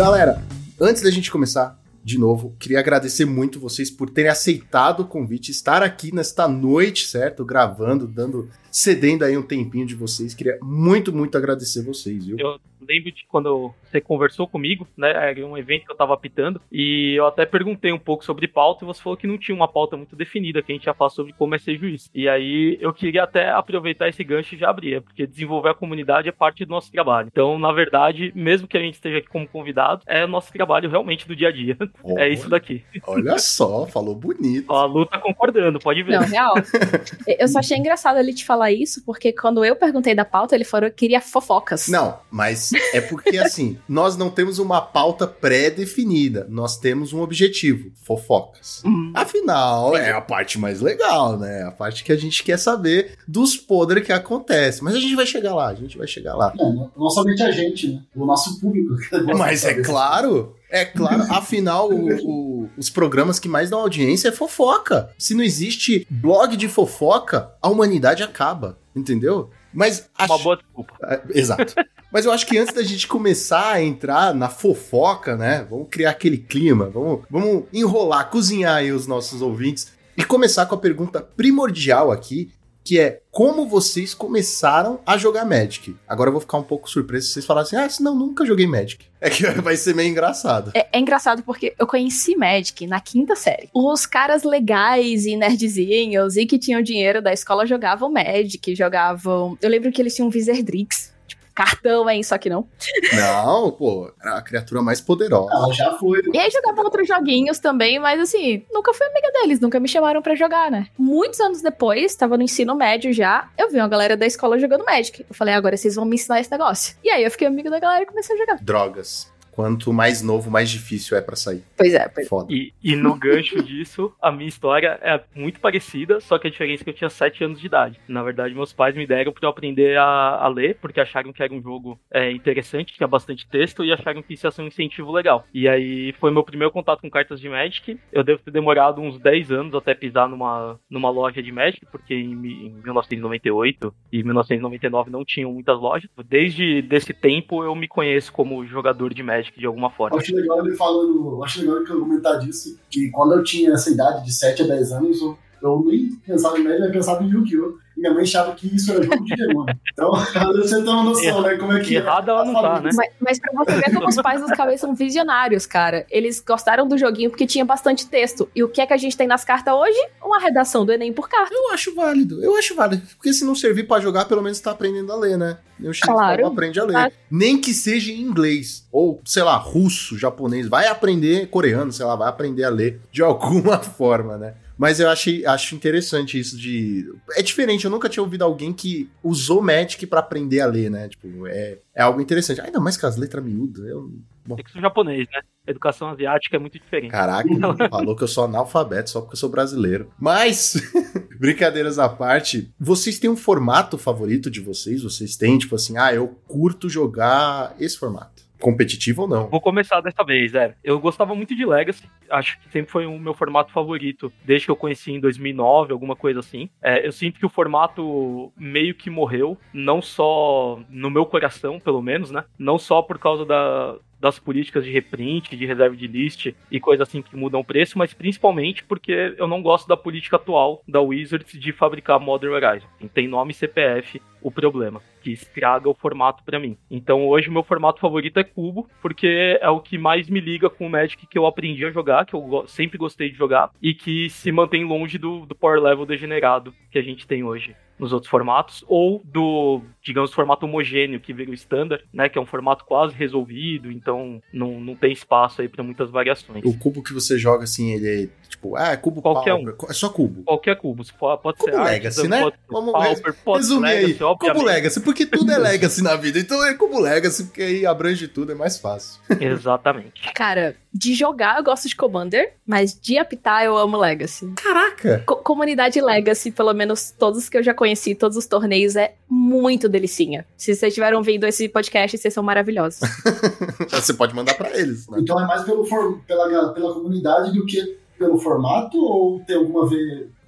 Galera, antes da gente começar, de novo, queria agradecer muito vocês por terem aceitado o convite, estar aqui nesta noite, certo? Gravando, dando, cedendo aí um tempinho de vocês. Queria muito, muito agradecer vocês, viu? Eu lembro de quando você conversou comigo, né? Era um evento que eu tava apitando. E eu até perguntei um pouco sobre pauta e você falou que não tinha uma pauta muito definida, que a gente ia falar sobre como é ser juiz. E aí eu queria até aproveitar esse gancho e já abrir, porque desenvolver a comunidade é parte do nosso trabalho. Então, na verdade, mesmo que a gente esteja aqui como convidado, é o nosso trabalho realmente do dia a dia. [LAUGHS] É isso daqui. Olha só, falou bonito. Ó, a Lu tá concordando, pode ver. Não, real. [LAUGHS] Eu só achei engraçado ele te falar isso, porque quando eu perguntei da pauta, ele falou que queria fofocas. Não, mas é porque [LAUGHS] assim, nós não temos uma pauta pré-definida, nós temos um objetivo, fofocas. Hum. Afinal, é a parte mais legal, né? A parte que a gente quer saber dos podres que acontecem. Mas a gente vai chegar lá, a gente vai chegar lá. É, não, não somente a gente, né? O nosso público. Mas é [LAUGHS] claro, é claro, afinal, o- o- os programas que mais dão audiência é fofoca. Se não existe blog de fofoca, a humanidade acaba, entendeu? Mas Uma acho- boa desculpa. é, Exato. Mas eu acho que antes da gente começar a entrar na fofoca, né? Vamos criar aquele clima, vamos, vamos enrolar, cozinhar aí os nossos ouvintes e começar com a pergunta primordial aqui, que é como vocês começaram a jogar Magic? Agora eu vou ficar um pouco surpreso se vocês falassem, ah, não, nunca joguei Magic. É que [LAUGHS] vai ser meio engraçado. É, é engraçado porque eu conheci Magic na quinta série. Os caras legais e nerdzinhos e que tinham dinheiro da escola jogavam Magic, jogavam. Eu lembro que eles tinham Wizardrix. Cartão, hein? Só que não. Não, pô, era a criatura mais poderosa. Ela já foi. E aí jogava outros joguinhos também, mas assim, nunca fui amiga deles, nunca me chamaram pra jogar, né? Muitos anos depois, tava no ensino médio já, eu vi uma galera da escola jogando Magic. Eu falei, agora vocês vão me ensinar esse negócio. E aí eu fiquei amiga da galera e comecei a jogar. Drogas. Quanto mais novo, mais difícil é pra sair. Pois é, pois é. Foda. E, e no gancho disso, a minha história é muito parecida, só que a diferença é que eu tinha 7 anos de idade. Na verdade, meus pais me deram pra eu aprender a, a ler, porque acharam que era um jogo é, interessante, tinha bastante texto, e acharam que isso ia ser um incentivo legal. E aí foi meu primeiro contato com cartas de Magic. Eu devo ter demorado uns 10 anos até pisar numa, numa loja de Magic, porque em, em 1998 e 1999 não tinham muitas lojas. Desde desse tempo eu me conheço como jogador de Magic de alguma forma. acho legal ele falando, acho legal eu comentar disso, que quando eu tinha essa idade de 7 a 10 anos, eu, eu nem pensava em média, eu pensava em Yu-Gi-Oh! E minha mãe achava que isso era jogo de demônio. Então, [LAUGHS] você tem uma noção, né? Como é que é. Errada ela não tá, né? Mas, mas pra você ver como os pais dos cabeças são visionários, cara. Eles gostaram do joguinho porque tinha bastante texto. E o que é que a gente tem nas cartas hoje? Uma redação do Enem por carta. Eu acho válido, eu acho válido. Porque se não servir pra jogar, pelo menos tá aprendendo a ler, né? Eu chego claro. aprende a ler. Claro. Nem que seja em inglês. Ou, sei lá, russo, japonês. Vai aprender coreano, sei lá, vai aprender a ler de alguma [LAUGHS] forma, né? Mas eu achei, acho interessante isso de. É diferente, eu nunca tinha ouvido alguém que usou Magic pra aprender a ler, né? Tipo, é, é algo interessante. Ainda mais com as letras miúdas. Eu... É que sou japonês, né? Educação asiática é muito diferente. Caraca, [LAUGHS] falou que eu sou analfabeto só porque eu sou brasileiro. Mas, [LAUGHS] brincadeiras à parte, vocês têm um formato favorito de vocês? Vocês têm, tipo assim, ah, eu curto jogar esse formato. Competitivo ou não? Vou começar dessa vez, é. Eu gostava muito de Legacy, acho que sempre foi o meu formato favorito, desde que eu conheci em 2009, alguma coisa assim. É, eu sinto que o formato meio que morreu, não só no meu coração, pelo menos, né? Não só por causa da, das políticas de reprint, de reserva de list e coisa assim que mudam o preço, mas principalmente porque eu não gosto da política atual da Wizards de fabricar Modern Horizon. Tem nome CPF o problema, que estraga o formato pra mim. Então hoje meu formato favorito é cubo, porque é o que mais me liga com o Magic que eu aprendi a jogar, que eu sempre gostei de jogar e que se mantém longe do, do power level degenerado que a gente tem hoje nos outros formatos, ou do, digamos, formato homogêneo que vira o standard, né, que é um formato quase resolvido, então não, não tem espaço aí pra muitas variações. O cubo que você joga, assim, ele é tipo, ah, é cubo Qualquer Pauper. É só cubo. Qualquer cubo, pode Cubo ser Legacy, Artisan, né? pode ser Vamos Pauper, pode ser Resumir aí, Legacy, cubo obviamente. Legacy, porque tudo é [LAUGHS] Legacy na vida. Então é cubo Legacy, porque aí abrange tudo, é mais fácil. Exatamente. Cara, de jogar eu gosto de Commander, mas de apitar eu amo Legacy. Caraca! Co- comunidade Legacy, pelo menos todos que eu já conheci, todos os torneios, é muito delicinha. Se vocês estiveram ouvindo esse podcast, vocês são maravilhosos. [LAUGHS] Você pode mandar pra eles, né? Então é mais pelo pela, pela comunidade do que pelo formato? Ou tem alguma,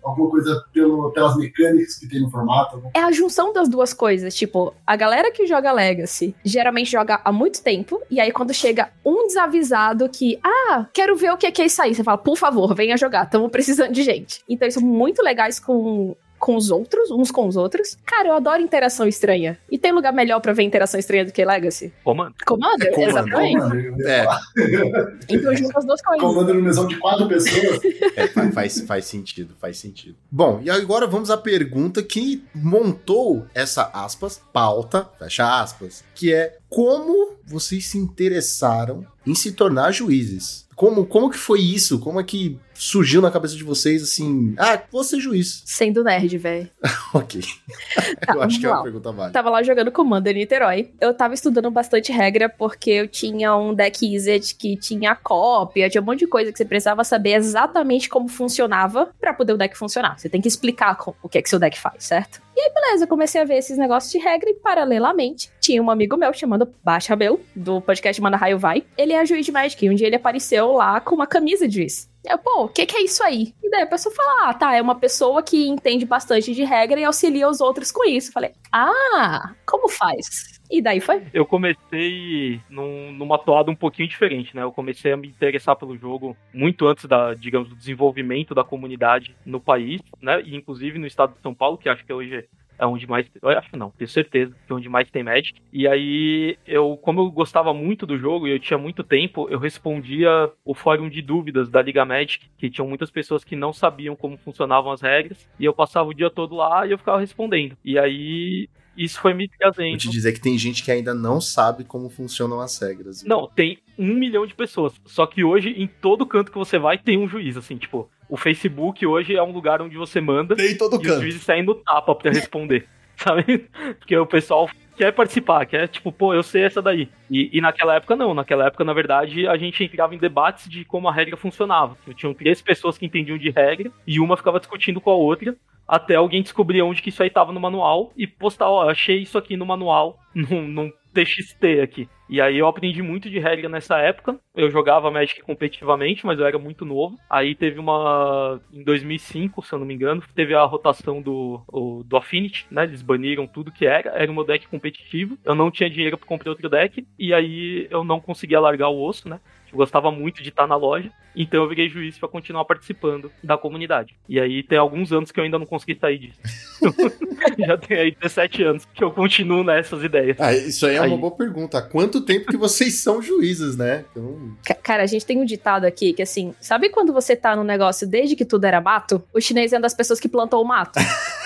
alguma coisa pelo, pelas mecânicas que tem no formato? É a junção das duas coisas. Tipo, a galera que joga Legacy geralmente joga há muito tempo. E aí, quando chega um desavisado que, ah, quero ver o que é, que é isso aí, você fala, por favor, venha jogar, estamos precisando de gente. Então, eles são muito legais com. Com os outros, uns com os outros. Cara, eu adoro interação estranha. E tem lugar melhor pra ver interação estranha do que Legacy? Comando. Commander, É Commander. exatamente. É. Então junta as duas coisas. Commander no mesão de quatro pessoas. É, fa- faz, faz sentido, faz sentido. Bom, e agora vamos à pergunta que montou essa aspas, pauta, fecha aspas, que é como vocês se interessaram em se tornar juízes? Como, como que foi isso? Como é que surgiu na cabeça de vocês assim, ah, vou ser juiz? Sendo nerd, velho. [LAUGHS] Ok. Tá, [LAUGHS] Eu acho que é uma pergunta válida. Tava lá jogando Commander em Niterói. Eu tava estudando bastante regra porque eu tinha um deck Izzet que tinha cópia, tinha um monte de coisa que você precisava saber exatamente como funcionava pra poder o deck funcionar. Você tem que explicar o que é que seu deck faz, certo? E aí, beleza, comecei a ver esses negócios de regra e, paralelamente, tinha um amigo meu chamado Baixa Rabelo, do podcast Manda Raio Vai. Ele é juiz de Magic e um dia ele apareceu lá com uma camisa de juiz. Eu, pô, o que, que é isso aí? E daí a pessoa fala, ah, tá, é uma pessoa que entende bastante de regra e auxilia os outros com isso. Eu falei, ah, como faz? E daí foi. Eu comecei num, numa toada um pouquinho diferente, né? Eu comecei a me interessar pelo jogo muito antes da, digamos, do desenvolvimento da comunidade no país, né? E inclusive no estado de São Paulo, que acho que hoje é onde mais. Eu acho não, tenho certeza que é onde mais tem Magic. E aí, eu, como eu gostava muito do jogo e eu tinha muito tempo, eu respondia o fórum de dúvidas da Liga Magic, que tinham muitas pessoas que não sabiam como funcionavam as regras, e eu passava o dia todo lá e eu ficava respondendo. E aí, isso foi me Vou trazendo. te dizer que tem gente que ainda não sabe como funcionam as regras. viu? Não, tem um milhão de pessoas. Só que hoje, em todo canto que você vai, tem um juiz, assim, tipo, o Facebook hoje é um lugar onde você manda Tem em todo e os canto. juízes saem no tapa pra responder, [LAUGHS] sabe? Porque o pessoal quer participar, quer, tipo, pô, eu sei essa daí. E, e naquela época não, naquela época, na verdade, a gente entrava em debates de como a regra funcionava. Tinham três pessoas que entendiam de regra e uma ficava discutindo com a outra até alguém descobrir onde que isso aí tava no manual e postar, ó, achei isso aqui no manual, [LAUGHS] num, num TXT aqui. E aí eu aprendi muito de regra nessa época. Eu jogava Magic competitivamente, mas eu era muito novo. Aí teve uma. Em 2005, se eu não me engano, teve a rotação do, o- do Affinity, né? Eles baniram tudo que era. Era o meu deck competitivo. Eu não tinha dinheiro pra comprar outro deck. E aí eu não conseguia largar o osso, né? Eu gostava muito de estar na loja. Então eu virei juiz pra continuar participando da comunidade. E aí tem alguns anos que eu ainda não consegui sair disso. [LAUGHS] Já tem aí 17 anos que eu continuo nessas ideias. Ah, isso aí é uma Aí. boa pergunta. Há quanto tempo que vocês são juízes, né? Então, Ca- Cara, a gente tem um ditado aqui que assim, sabe quando você tá num negócio desde que tudo era mato? O chinês é uma das pessoas que plantou o mato. [LAUGHS]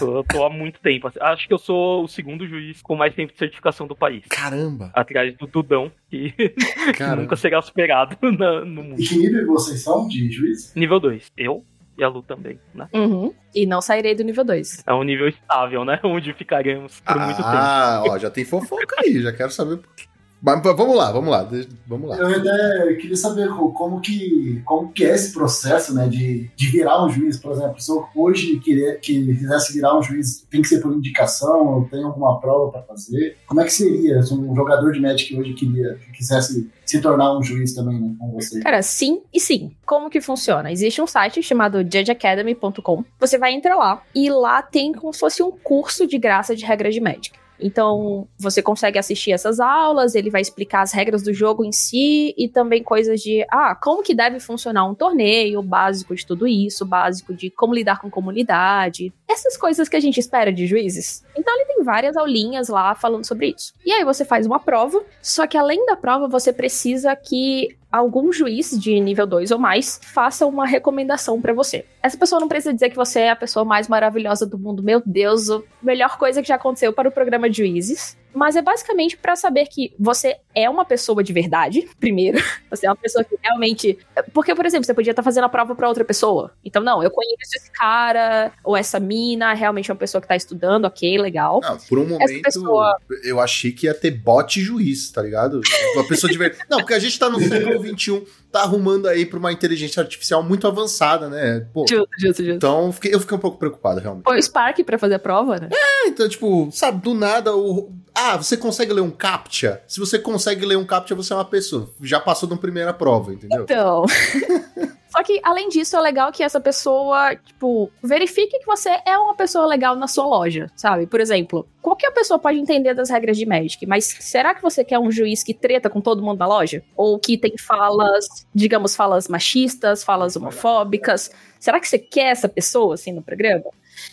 Eu tô há muito tempo. assim. Acho que eu sou o segundo juiz com mais tempo de certificação do país. caramba, Atrás do Dudão, que [LAUGHS] caramba. nunca será superado [LAUGHS] na- no E mundo. que nível vocês são de juiz? Nível 2. Eu e a Lu também, né? Uhum. E não sairei do nível 2. É um nível estável, né? [LAUGHS] Onde ficaremos por muito tempo. Ah, ó, já tem fofoca aí, já quero saber. por quê. Mas mas vamos lá, vamos lá, vamos lá. Eu até queria saber co- como que, como que é esse processo, né, de, de virar um juiz, por exemplo, se eu hoje querer, que quisesse virar um juiz, tem que ser por indicação, ou tem alguma prova para fazer? Como é que seria se um jogador de Magic hoje queria, que quisesse se tornar um juiz também, né, com você? Cara, sim e sim. Como que funciona? Existe um site chamado judgeacademy.com. Você vai entrar lá e lá tem como se fosse um curso de graça de regras de Magic. Então, você consegue assistir essas aulas, ele vai explicar as regras do jogo em si e também coisas de, ah, como que deve funcionar um torneio, básico de tudo isso, básico de como lidar com comunidade, essas coisas que a gente espera de juízes. Então, ele tem várias aulinhas lá falando sobre isso. E aí você faz uma prova, só que além da prova, você precisa que algum juiz de nível 2 ou mais faça uma recomendação pra você. Essa pessoa não precisa dizer que você é a pessoa mais maravilhosa do mundo, meu Deus, a melhor coisa que já aconteceu para o programa de juízes. Mas é basicamente pra saber que você é uma pessoa de verdade, [LAUGHS] primeiro. Você é uma pessoa que realmente. Porque, por exemplo, você podia estar fazendo a prova pra outra pessoa. Então, não, eu conheço esse cara, ou essa mina, realmente é uma pessoa que tá estudando, ok, legal. Não, por um momento, pessoa- eu achei que ia ter bot juiz, tá ligado? Uma pessoa de verdade. Não, porque a gente tá no século XXI, tá arrumando aí pra uma inteligência artificial muito avançada, né? Pô, Justo, justo, justo. então eu fiquei, eu fiquei um pouco preocupado, realmente. Foi o Spark pra fazer a prova, né? É, então, tipo, sabe, do nada o. Ah, você consegue ler um CAPTCHA? Se você consegue ler um CAPTCHA, você é uma pessoa. Já passou na primeira prova, entendeu? Então. [LAUGHS] Só que, além disso, é legal que essa pessoa, tipo, verifique que você é uma pessoa legal na sua loja, sabe? Por exemplo, qualquer pessoa pode entender das regras de Magic, mas será que você quer um juiz que treta com todo mundo na loja? Ou que tem falas, digamos, falas machistas, falas homofóbicas? Será que você quer essa pessoa, assim, no programa?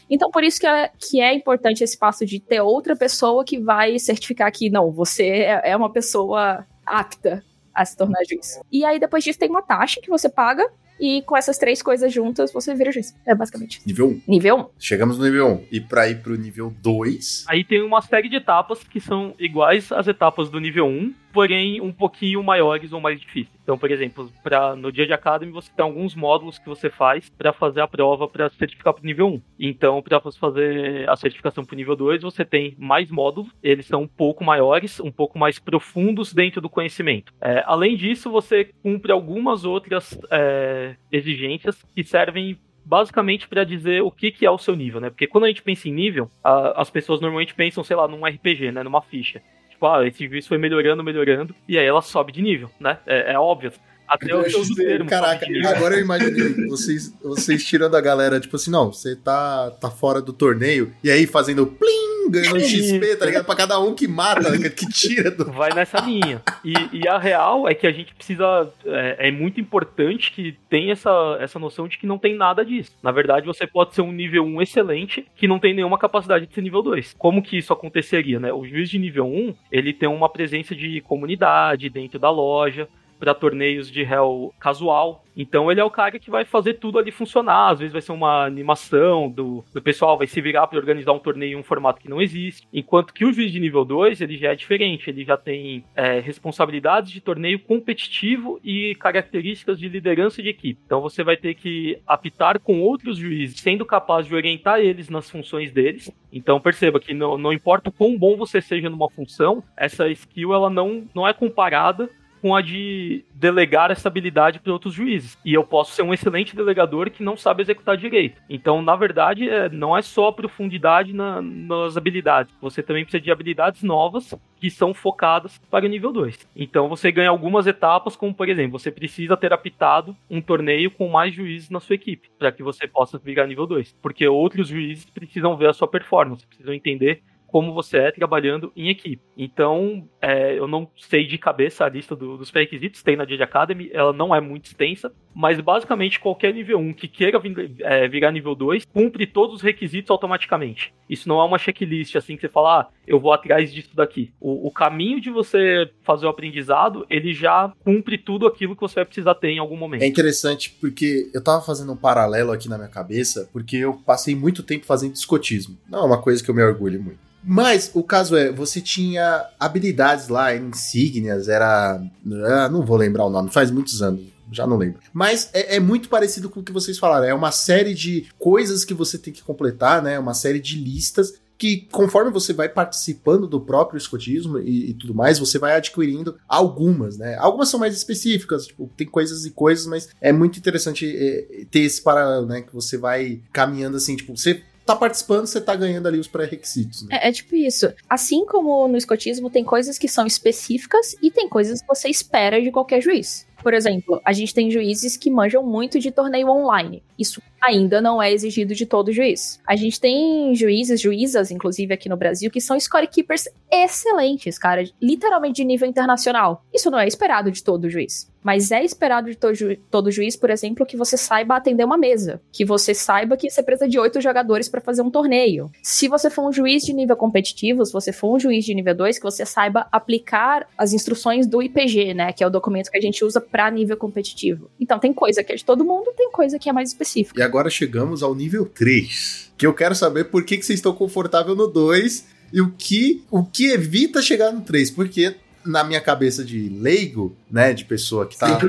Então, por isso que é, que é importante esse passo de ter outra pessoa que vai certificar que, não, você é, é uma pessoa apta a se tornar juiz. E aí, depois disso, tem uma taxa que você paga, e com essas três coisas juntas, você vira juiz. É basicamente. Nível 1. Nível 1. Chegamos no nível 1. E pra ir pro nível 2. Aí tem uma série de etapas que são iguais às etapas do nível 1, porém um pouquinho maiores ou mais difíceis. Então, por exemplo, pra, no dia de Academy você tem alguns módulos que você faz pra fazer a prova pra certificar pro nível 1. Então, pra você fazer a certificação pro nível 2, você tem mais módulos, eles são um pouco maiores, um pouco mais profundos dentro do conhecimento. É, além disso, você cumpre algumas outras é, exigências que servem basicamente para dizer o que, que é o seu nível, né? Porque quando a gente pensa em nível, a- as pessoas normalmente pensam, sei lá, num RPG, né? Numa ficha. Tipo, ah, esse juiz foi melhorando, melhorando, e aí ela sobe de nível, né? É, é óbvio. Até o seu termo. Caraca, agora eu imaginei vocês, vocês tirando a galera, tipo assim, não, você tá, tá fora do torneio, e aí fazendo plim, ganhando um XP, tá ligado? Pra cada um que mata, [LAUGHS] que tira do. Vai nessa [LAUGHS] linha. E, e a real é que a gente precisa. É, é muito importante que tenha essa, essa noção de que não tem nada disso. Na verdade, você pode ser um nível 1 excelente que não tem nenhuma capacidade de ser nível 2. Como que isso aconteceria, né? O juiz de nível 1, ele tem uma presença de comunidade dentro da loja. Para torneios de réu casual. Então ele é o cara que vai fazer tudo ali funcionar. Às vezes vai ser uma animação do, do pessoal, vai se virar para organizar um torneio em um formato que não existe. Enquanto que o juiz de nível 2, ele já é diferente. Ele já tem é, responsabilidades de torneio competitivo e características de liderança de equipe. Então você vai ter que apitar com outros juízes, sendo capaz de orientar eles nas funções deles. Então perceba que não, não importa o quão bom você seja numa função, essa skill ela não, não é comparada com a de delegar essa habilidade para outros juízes. E eu posso ser um excelente delegador que não sabe executar direito. Então, na verdade, é, não é só profundidade na- nas habilidades. Você também precisa de habilidades novas que são focadas para o nível 2. Então, você ganha algumas etapas, como por exemplo, você precisa ter apitado um torneio com mais juízes na sua equipe, para que você possa virar nível 2. Porque outros juízes precisam ver a sua performance, precisam entender como você é trabalhando em equipe. Então, é, eu não sei de cabeça a lista do- dos pré-requisitos, tem na Jade Academy, ela não é muito extensa, mas basicamente qualquer nível 1 que queira vir- é, virar nível 2 cumpre todos os requisitos automaticamente. Isso não é uma checklist assim que você fala, ah, eu vou atrás disso daqui. O, o caminho de você fazer o aprendizado, ele já cumpre tudo aquilo que você vai precisar ter em algum momento. É interessante porque eu tava fazendo um paralelo aqui na minha cabeça, porque eu passei muito tempo fazendo escotismo. Não é uma coisa que eu me orgulho muito. Mas o caso é, você tinha habilidades lá, insígnias, era. ah, não vou lembrar o nome, faz muitos anos. Já não lembro. Mas é, é muito parecido com o que vocês falaram. É uma série de coisas que você tem que completar, né? Uma série de listas que conforme você vai participando do próprio escotismo e, e tudo mais, você vai adquirindo algumas, né? Algumas são mais específicas, tipo, tem coisas e coisas, mas é muito interessante é, ter esse paralelo, né? Que você vai caminhando assim, tipo, você tá participando, você tá ganhando ali os pré-requisitos, né? É, é tipo isso. Assim como no escotismo tem coisas que são específicas e tem coisas que você espera de qualquer juiz. Por exemplo, a gente tem juízes que manjam muito de torneio online. Isso ainda não é exigido de todo juiz. A gente tem juízes, juízas, inclusive aqui no Brasil, que são scorekeepers excelentes, cara, literalmente de nível internacional. Isso não é esperado de todo juiz. Mas é esperado de todo, ju todo juiz, por exemplo, que você saiba atender uma mesa. Que você saiba que você precisa de oito jogadores para fazer um torneio. Se você for um juiz de nível competitivo, se você for um juiz de nível 2, que você saiba aplicar as instruções do IPG, né? Que é o documento que a gente usa para nível competitivo. Então tem coisa que é de todo mundo, tem coisa que é mais específica. E agora chegamos ao nível 3. Que eu quero saber por que, que vocês estão confortáveis no 2 e o que, o que evita chegar no 3. Porque na minha cabeça de leigo, né, de pessoa que tá.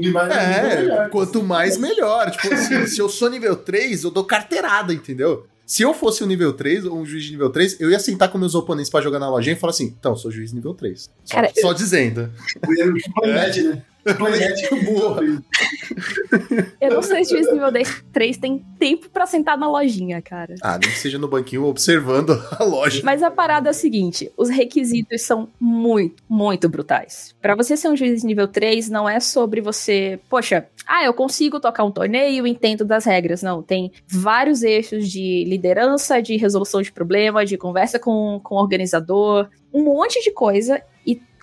Demais É, quanto mais melhor. Tipo, assim, [LAUGHS] se eu sou nível 3, eu dou carteirada, entendeu? Se eu fosse um nível 3, ou um juiz de nível 3, eu ia sentar com meus oponentes pra jogar na lojinha e falar assim: então, eu sou juiz nível 3. Só, Cara, só dizendo. Playnet, né? [LAUGHS] Playnet Boa. Eu não sei se juiz nível 3 tem tempo para sentar na lojinha, cara. Ah, nem que seja no banquinho observando a loja. Mas a parada é a seguinte: os requisitos são muito, muito brutais. Pra você ser um juiz nível 3, não é sobre você, poxa, ah, eu consigo tocar um torneio, entendo das regras. Não, tem vários eixos de liderança, de resolução de problema, de conversa com, com o organizador, um monte de coisa.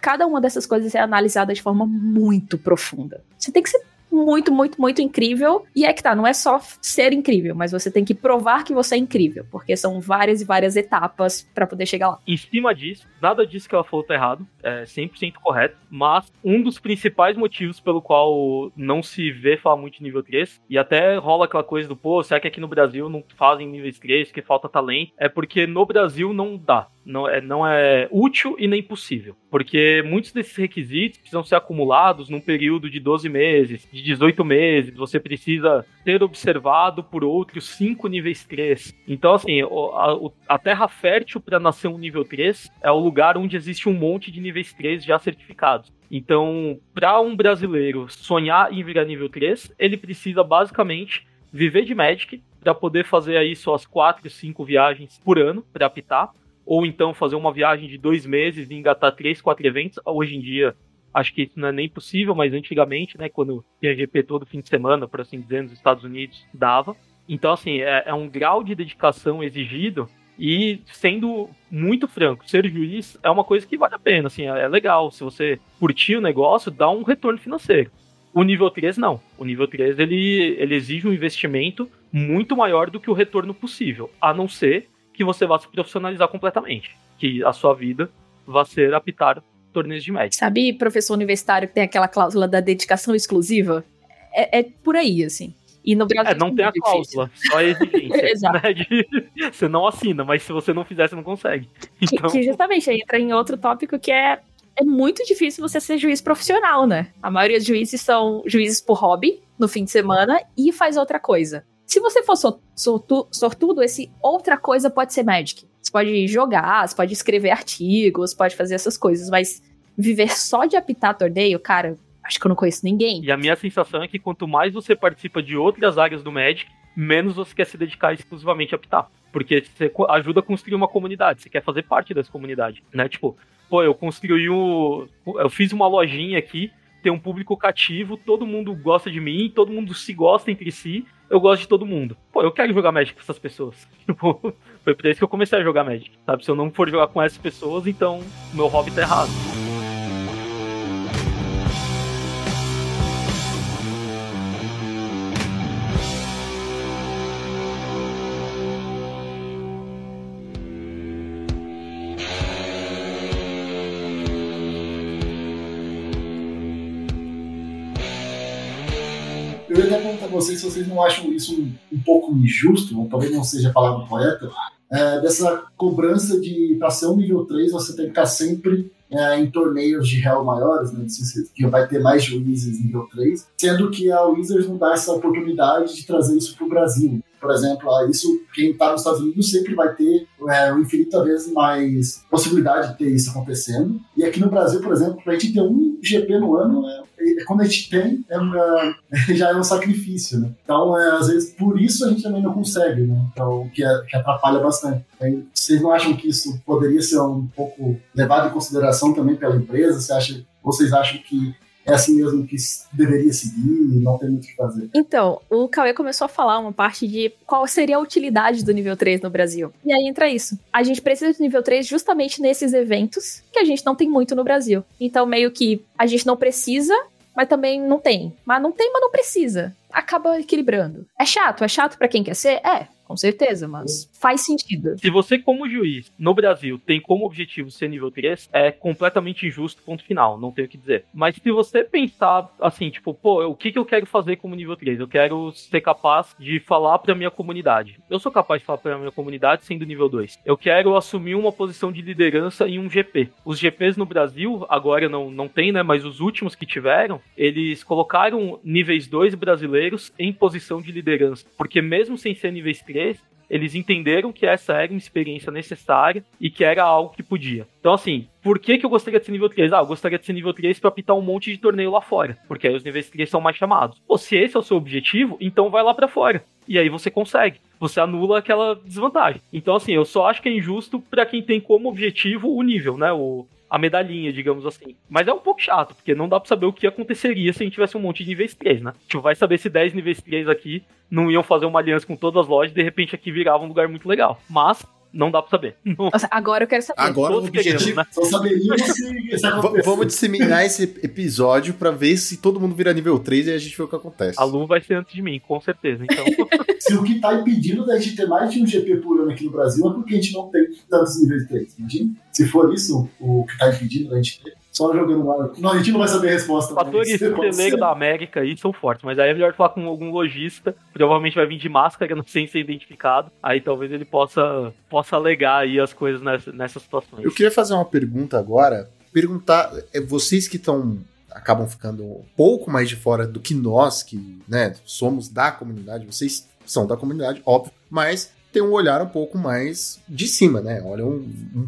Cada uma dessas coisas é analisada de forma muito profunda. Você tem que ser muito, muito, muito incrível. E é que tá, não é só ser incrível, mas você tem que provar que você é incrível, porque são várias e várias etapas pra poder chegar lá. Em cima disso, nada disso que ela falou tá errado, é 100% correto, mas um dos principais motivos pelo qual não se vê falar muito de nível 3, e até rola aquela coisa do, pô, será que aqui no Brasil não fazem níveis 3, que falta talento? É porque no Brasil não dá. Não é, não é útil e nem possível. Porque muitos desses requisitos precisam ser acumulados num período de 12 meses, de 18 meses. Você precisa ser observado por outros 5 níveis 3. Então, assim, a, a terra fértil para nascer um nível 3 é o lugar onde existe um monte de níveis 3 já certificados. Então, para um brasileiro sonhar em virar nível 3, ele precisa basicamente viver de Magic para poder fazer aí suas 4, 5 viagens por ano para apitar ou então fazer uma viagem de dois meses e engatar três, quatro eventos. Hoje em dia, acho que isso não é nem possível, mas antigamente, né, quando tinha GP todo fim de semana, por assim dizer, nos Estados Unidos, dava. Então, assim, é, é um grau de dedicação exigido e, sendo muito franco, ser juiz é uma coisa que vale a pena, assim, é, é legal. Se você curtir o negócio, dá um retorno financeiro. O nível 3 não. O nível 3 ele, ele exige um investimento muito maior do que o retorno possível, a não ser que você vá se profissionalizar completamente, que a sua vida vá ser apitar torneios de Magic. Sabe, professor universitário que tem aquela cláusula da dedicação exclusiva? É, é por aí, assim. E no Brasil É, não tem a muito difícil. cláusula, só a exigência. [LAUGHS] Exato. né, de- [LAUGHS] você não assina, mas se você não fizer, você não consegue. Que, Então, que justamente aí entra em outro tópico que é. É muito difícil você ser juiz profissional, né? A maioria dos juízes são juízes por hobby, no fim de semana, e faz outra coisa. Se você for so- sortu- sortudo, esse outra coisa pode ser Magic. Você pode jogar, você pode escrever artigos, pode fazer essas coisas, mas viver só de apitar torneio, cara, acho que eu não conheço ninguém. E a minha sensação é que quanto mais você participa de outras áreas do Magic, menos você quer se dedicar exclusivamente a apitar. Porque você ajuda a construir uma comunidade, você quer fazer parte dessa comunidade, né? Tipo, pô, eu construí o. Eu fiz uma lojinha aqui, tem um público cativo, todo mundo gosta de mim, todo mundo se gosta entre si, eu gosto de todo mundo. Pô, eu quero jogar Magic com essas pessoas. [LAUGHS] Tipo, foi por isso que eu comecei a jogar Magic, sabe? Se eu não for jogar com essas pessoas, então meu hobby tá errado. Vocês se vocês não acham isso um, um pouco injusto, ou talvez não seja a palavra correta, é, dessa cobrança de, pra ser um nível 3, você tem que estar sempre é, em torneios de réu maiores, né, que vai ter mais juízes nível 3, sendo que a Wizards não dá essa oportunidade de trazer isso pro Brasil. Por exemplo, ah, isso quem está nos Estados Unidos sempre vai ter é, infinita vezes mais possibilidade de ter isso acontecendo. E aqui no Brasil, por exemplo, para a gente ter um GP no ano, é, quando a gente tem, é uma- [LAUGHS] já é um sacrifício, né? Então, é, às vezes, por isso a gente também não consegue, né? Então, que, é- que atrapalha bastante. Vocês não acham que isso poderia ser um pouco levado em consideração também pela empresa? Você acha, vocês acham que é assim mesmo que deveria seguir e não tem muito o que fazer? Então, o Cauê começou a falar uma parte de qual seria a utilidade do nível 3 no Brasil. E aí entra isso. A gente precisa do nível 3 justamente nesses eventos que a gente não tem muito no Brasil. Então, meio que a gente não precisa, mas também não tem. Mas não tem, mas não precisa. Acaba equilibrando. É chato, é chato pra quem quer ser? É, com certeza, mas faz sentido. Se você, como juiz, no Brasil, tem como objetivo ser nível 3, é completamente injusto, ponto final, não tenho o que dizer. Mas se você pensar assim, tipo, pô, o que, que eu quero fazer como nível 3? Eu quero ser capaz de falar pra minha comunidade. Eu sou capaz de falar pra minha comunidade sendo nível 2. Eu quero assumir uma posição de liderança em um GP. Os GPs no Brasil, agora não, não tem, né? Mas os últimos que tiveram, eles colocaram níveis 2 brasileiros em posição de liderança. Porque mesmo sem ser níveis 3, eles entenderam que essa era uma experiência necessária e que era algo que podia. Então, assim, por que, que eu gostaria de ser nível 3? Ah, eu gostaria de ser nível 3 pra apitar um monte de torneio lá fora, porque aí os níveis 3 são mais chamados. Pô, se esse é o seu objetivo, então vai lá pra fora. E aí você consegue. Você anula aquela desvantagem. Então, assim, eu só acho que é injusto pra quem tem como objetivo o nível, né? O, a medalhinha, digamos assim. Mas é um pouco chato, porque não dá pra saber o que aconteceria se a gente tivesse um monte de níveis 3, né? A gente vai saber se 10 níveis 3 aqui não iam fazer uma aliança com todas as lojas e de repente aqui virava um lugar muito legal. Mas não dá pra saber. Nossa, agora eu quero saber. Agora o todos queremos, objetivo. né? Só se, vamos disseminar esse episódio pra ver se todo mundo vira nível 3 e a gente vê o que acontece. A Lu vai ser antes de mim, com certeza. Então, [LAUGHS] Se o que tá impedindo da gente ter mais de um GP por ano aqui no Brasil é porque a gente não tem tantos níveis 3. Imagina? Se for isso o que tá impedindo da gente ter, só jogando lá. Não, a gente não vai saber a resposta. os fatores [LAUGHS] ser. da América aí são fortes, mas aí é melhor falar com algum lojista, provavelmente vai vir de máscara, não sem ser identificado, aí talvez ele possa, possa alegar aí as coisas nessa, nessas situações. Eu queria fazer uma pergunta agora. Perguntar, é, vocês que estão acabam ficando um pouco mais de fora do que nós, que né, somos da comunidade, vocês são da comunidade, óbvio, mas tem um olhar um pouco mais de cima, né? Olham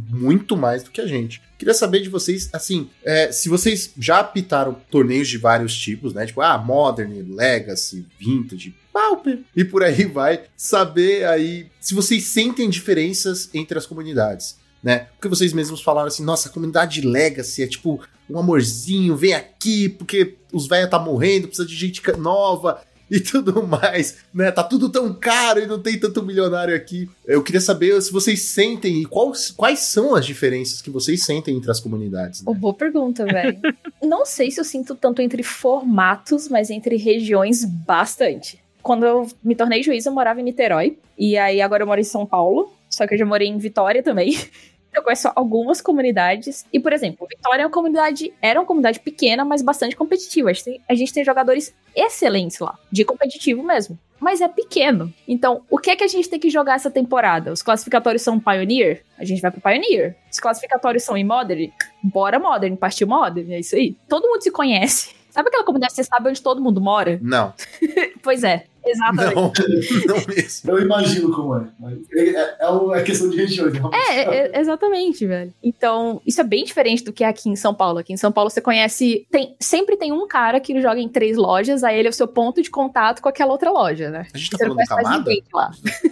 muito mais do que a gente. Queria saber de vocês, assim, é, se vocês já apitaram torneios de vários tipos, né? Tipo, ah, Modern, Legacy, Vintage, Pauper, e por aí vai. Saber aí se vocês sentem diferenças entre as comunidades né? Porque vocês mesmos falaram assim, nossa, a comunidade Legacy é tipo um amorzinho, vem aqui porque os velhos tá morrendo, precisa de gente nova e tudo mais, né? Tá tudo tão caro e não tem tanto milionário aqui. Eu queria saber se vocês sentem e quais, quais são as diferenças que vocês sentem entre as comunidades. Né? boa pergunta, velho. [LAUGHS] Não sei se eu sinto tanto entre formatos, mas entre regiões, bastante. Quando eu me tornei juiz, eu morava em Niterói. E aí agora eu moro em São Paulo. Só que eu já morei em Vitória também. [LAUGHS] Eu conheço algumas comunidades. E, por exemplo, Vitória é uma comunidade. Era uma comunidade pequena, mas bastante competitiva. A gente tem, a gente tem jogadores excelentes lá, de competitivo mesmo. Mas é pequeno. Então, o que é que a gente tem que jogar essa temporada? Os classificatórios são Pioneer? A gente vai pro Pioneer. Os classificatórios são em Modern? Bora Modern, partiu Modern. É isso aí. Todo mundo se conhece. Sabe aquela comunidade que você sabe onde todo mundo mora? Não, [LAUGHS] Pois é, exatamente. não, [LAUGHS] não mesmo. Eu imagino como é. É, é, é uma questão de regiões. realmente. É, é, exatamente, velho. Então, isso é bem diferente do que é aqui em São Paulo. Aqui em São Paulo você conhece. Tem, sempre tem um cara que joga em três lojas, aí ele é o seu ponto de contato com aquela outra loja, né? A gente tá Você não falando do conhece mais Camada? ninguém lá.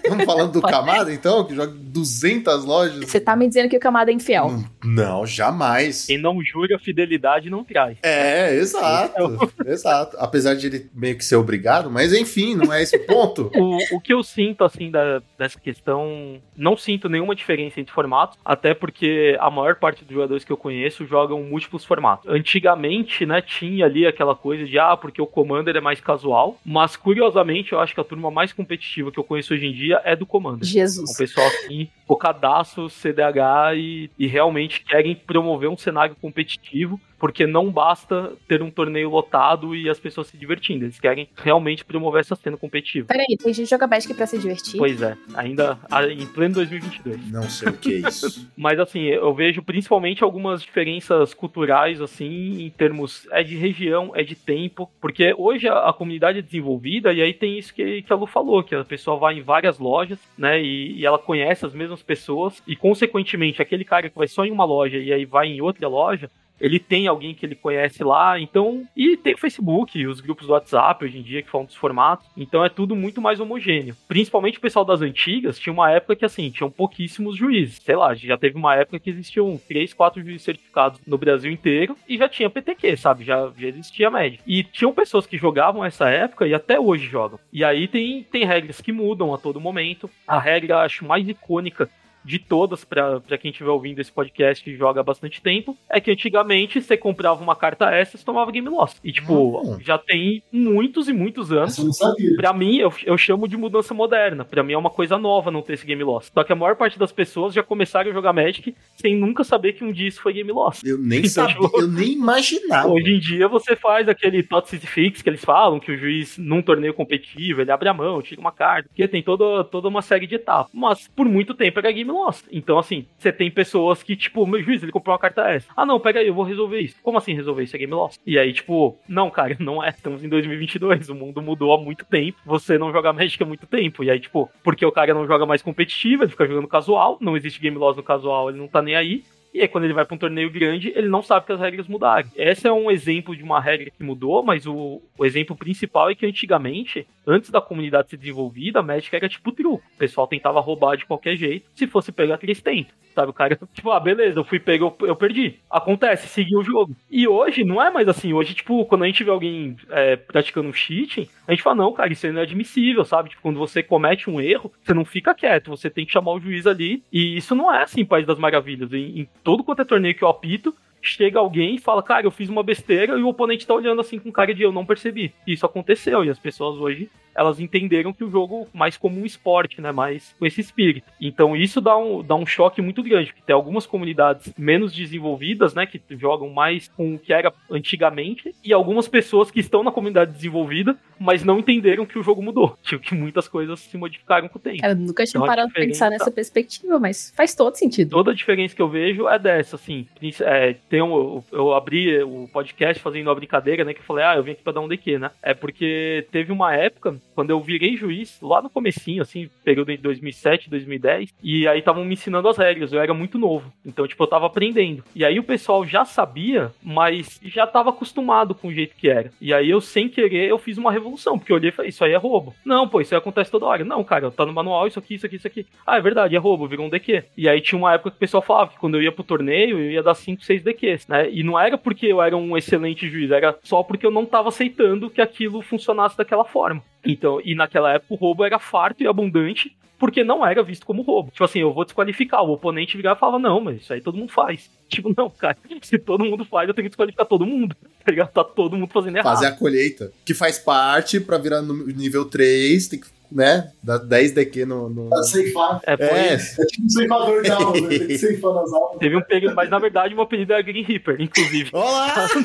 Vamos falando do [LAUGHS] Camada, então? Que joga 200 lojas? Você tá me dizendo que o Camada é infiel. Hum, Não, jamais. Quem não jura fidelidade não traz. É, exato. exato. Apesar de ele meio que ser obrigado, mas enfim, não é esse o ponto. [LAUGHS] O, o que eu sinto, assim, da- dessa questão, não sinto nenhuma diferença entre formatos, até porque a maior parte dos jogadores que eu conheço jogam múltiplos formatos. Antigamente, né, tinha ali aquela coisa de, ah, porque o Commander é mais casual, mas curiosamente eu acho que a turma mais competitiva que eu conheço hoje em dia é do Commander. É um Jesus. pessoal assim, focadaço, CDH e, e realmente querem promover um cenário competitivo, porque não basta ter um torneio lotado e as pessoas se divertindo. Eles querem realmente promover essa cena competitiva. Peraí, tem gente que joga Magic pra se divertir? Pois é, ainda em pleno 2022. Não sei o que é isso. [LAUGHS] Mas assim, eu vejo principalmente algumas diferenças culturais, assim, em termos. É de região, é de tempo. Porque hoje a, a comunidade é desenvolvida e aí tem isso que, que a Lu falou, que a pessoa vai em várias lojas, né? E, e ela conhece as mesmas pessoas. E, consequentemente, aquele cara que vai só em uma loja e aí vai em outra loja. Ele tem alguém que ele conhece lá, então. E tem o Facebook, os grupos do WhatsApp hoje em dia que falam dos formatos. Então é tudo muito mais homogêneo. Principalmente o pessoal das antigas, tinha uma época que assim, tinham pouquíssimos juízes. Sei lá, já teve uma época que existiam três, quatro juízes certificados no Brasil inteiro e já tinha PTQ, sabe? Já, já existia média. E tinham pessoas que jogavam essa época e até hoje jogam. E aí tem, tem regras que mudam a todo momento. A regra, acho, mais icônica de todas, pra pra quem estiver ouvindo esse podcast e joga há bastante tempo, é que antigamente você comprava uma carta essa e você tomava game loss. E, tipo, Hum. já tem muitos e muitos anos. Essa eu não sabia. Pra mim, eu, eu chamo de mudança moderna. Pra mim é uma coisa nova não ter esse game loss. Só que a maior parte das pessoas já começaram a jogar Magic sem nunca saber que um dia isso foi game loss. Eu nem Então, sabia, tipo, eu nem imaginava. Hoje em dia você faz aquele toxicity fix que eles falam, que o juiz, num torneio competitivo, ele abre a mão, tira uma carta, porque tem toda, toda uma série de etapas. Mas por muito tempo era game loss. Então, assim, você tem pessoas que, tipo, meu juiz, ele comprou uma carta essa. Ah, não, pega aí, eu vou resolver isso. Como assim resolver isso? É game loss. E aí, tipo, não, cara, [LAUGHS] não é. Estamos em 2022, o mundo mudou há muito tempo. Você não joga Magic há muito tempo. E aí, tipo, porque o cara não joga mais competitivo, ele fica jogando casual, não existe game loss no casual, ele não tá nem aí. E aí, quando ele vai pra um torneio grande, ele não sabe que as regras mudaram. Esse é um exemplo de uma regra que mudou, mas o, o exemplo principal é que antigamente, antes da comunidade ser desenvolvida, a Magic era tipo truco. O pessoal tentava roubar de qualquer jeito. Se fosse pegar, eles tentam. Sabe, o cara, [LAUGHS] tipo, ah, beleza, eu fui pegar, eu, eu perdi. Acontece, seguiu o jogo. E hoje não é mais assim. Hoje, tipo, quando a gente vê alguém é, praticando um cheating, a gente fala, não, cara, isso é admissível, sabe? Tipo, quando você comete um erro, você não fica quieto, você tem que chamar o juiz ali. E isso não é assim, País das Maravilhas. Em, em todo quanto é torneio que eu apito, chega alguém e fala, cara, eu fiz uma besteira e o oponente tá olhando assim com cara de eu não percebi. Isso aconteceu. E as pessoas hoje, elas entenderam que o jogo mais como um esporte, né? Mais com esse espírito. Então isso dá um, dá um choque muito grande, porque tem algumas comunidades menos desenvolvidas, né? Que jogam mais com o que era antigamente, e algumas pessoas que estão na comunidade desenvolvida, mas não entenderam que o jogo mudou. Tipo, [LAUGHS] que muitas coisas se modificaram com o tempo. Eu nunca tinha Então, parado pra pensar nessa perspectiva, mas faz todo sentido. Toda a diferença que eu vejo é dessa, assim. É, tem um, eu, eu abri o podcast fazendo uma brincadeira, né? Que eu falei, ah, eu vim aqui pra dar um DQ, né? É porque teve uma época, quando eu virei juiz, lá no comecinho, assim, período de 2007, 2010, e aí estavam me ensinando as regras, eu era muito novo. Então, tipo, eu tava aprendendo. E aí o pessoal já sabia, mas já tava acostumado com o jeito que era. E aí eu, sem querer, eu fiz uma revolução, porque eu olhei e falei, isso aí é roubo. Não, pô, isso aí acontece toda hora. Não, cara, tá no manual isso aqui, isso aqui, isso aqui. Ah, é verdade, é roubo, virou um DQ. E aí tinha uma época que o pessoal falava que quando eu ia pro torneio, eu ia dar 5, 6 DQs, né? E não era porque eu era um excelente juiz, era só porque eu não tava aceitando que aquilo funcionasse daquela forma. Então, e naquela época o roubo era farto e abundante, porque não era visto como roubo. Tipo assim, eu vou desqualificar. O oponente virava e falava, não, mas isso aí todo mundo faz. [LAUGHS] Tipo, não, cara, se todo mundo faz, eu tenho que desqualificar todo mundo. [LAUGHS] Tá ligado? Tá todo mundo fazendo errado. Fazer a colheita. Que faz parte pra virar no nível 3, tem que né, dá 10 DQ no... no... Pra ceifar. É, É, É tipo um ceifador de aulas, né? [LAUGHS] Tem que ceifar nas aulas. Teve um período, mas na verdade meu apelido era Green Reaper, inclusive. Olá! [LAUGHS]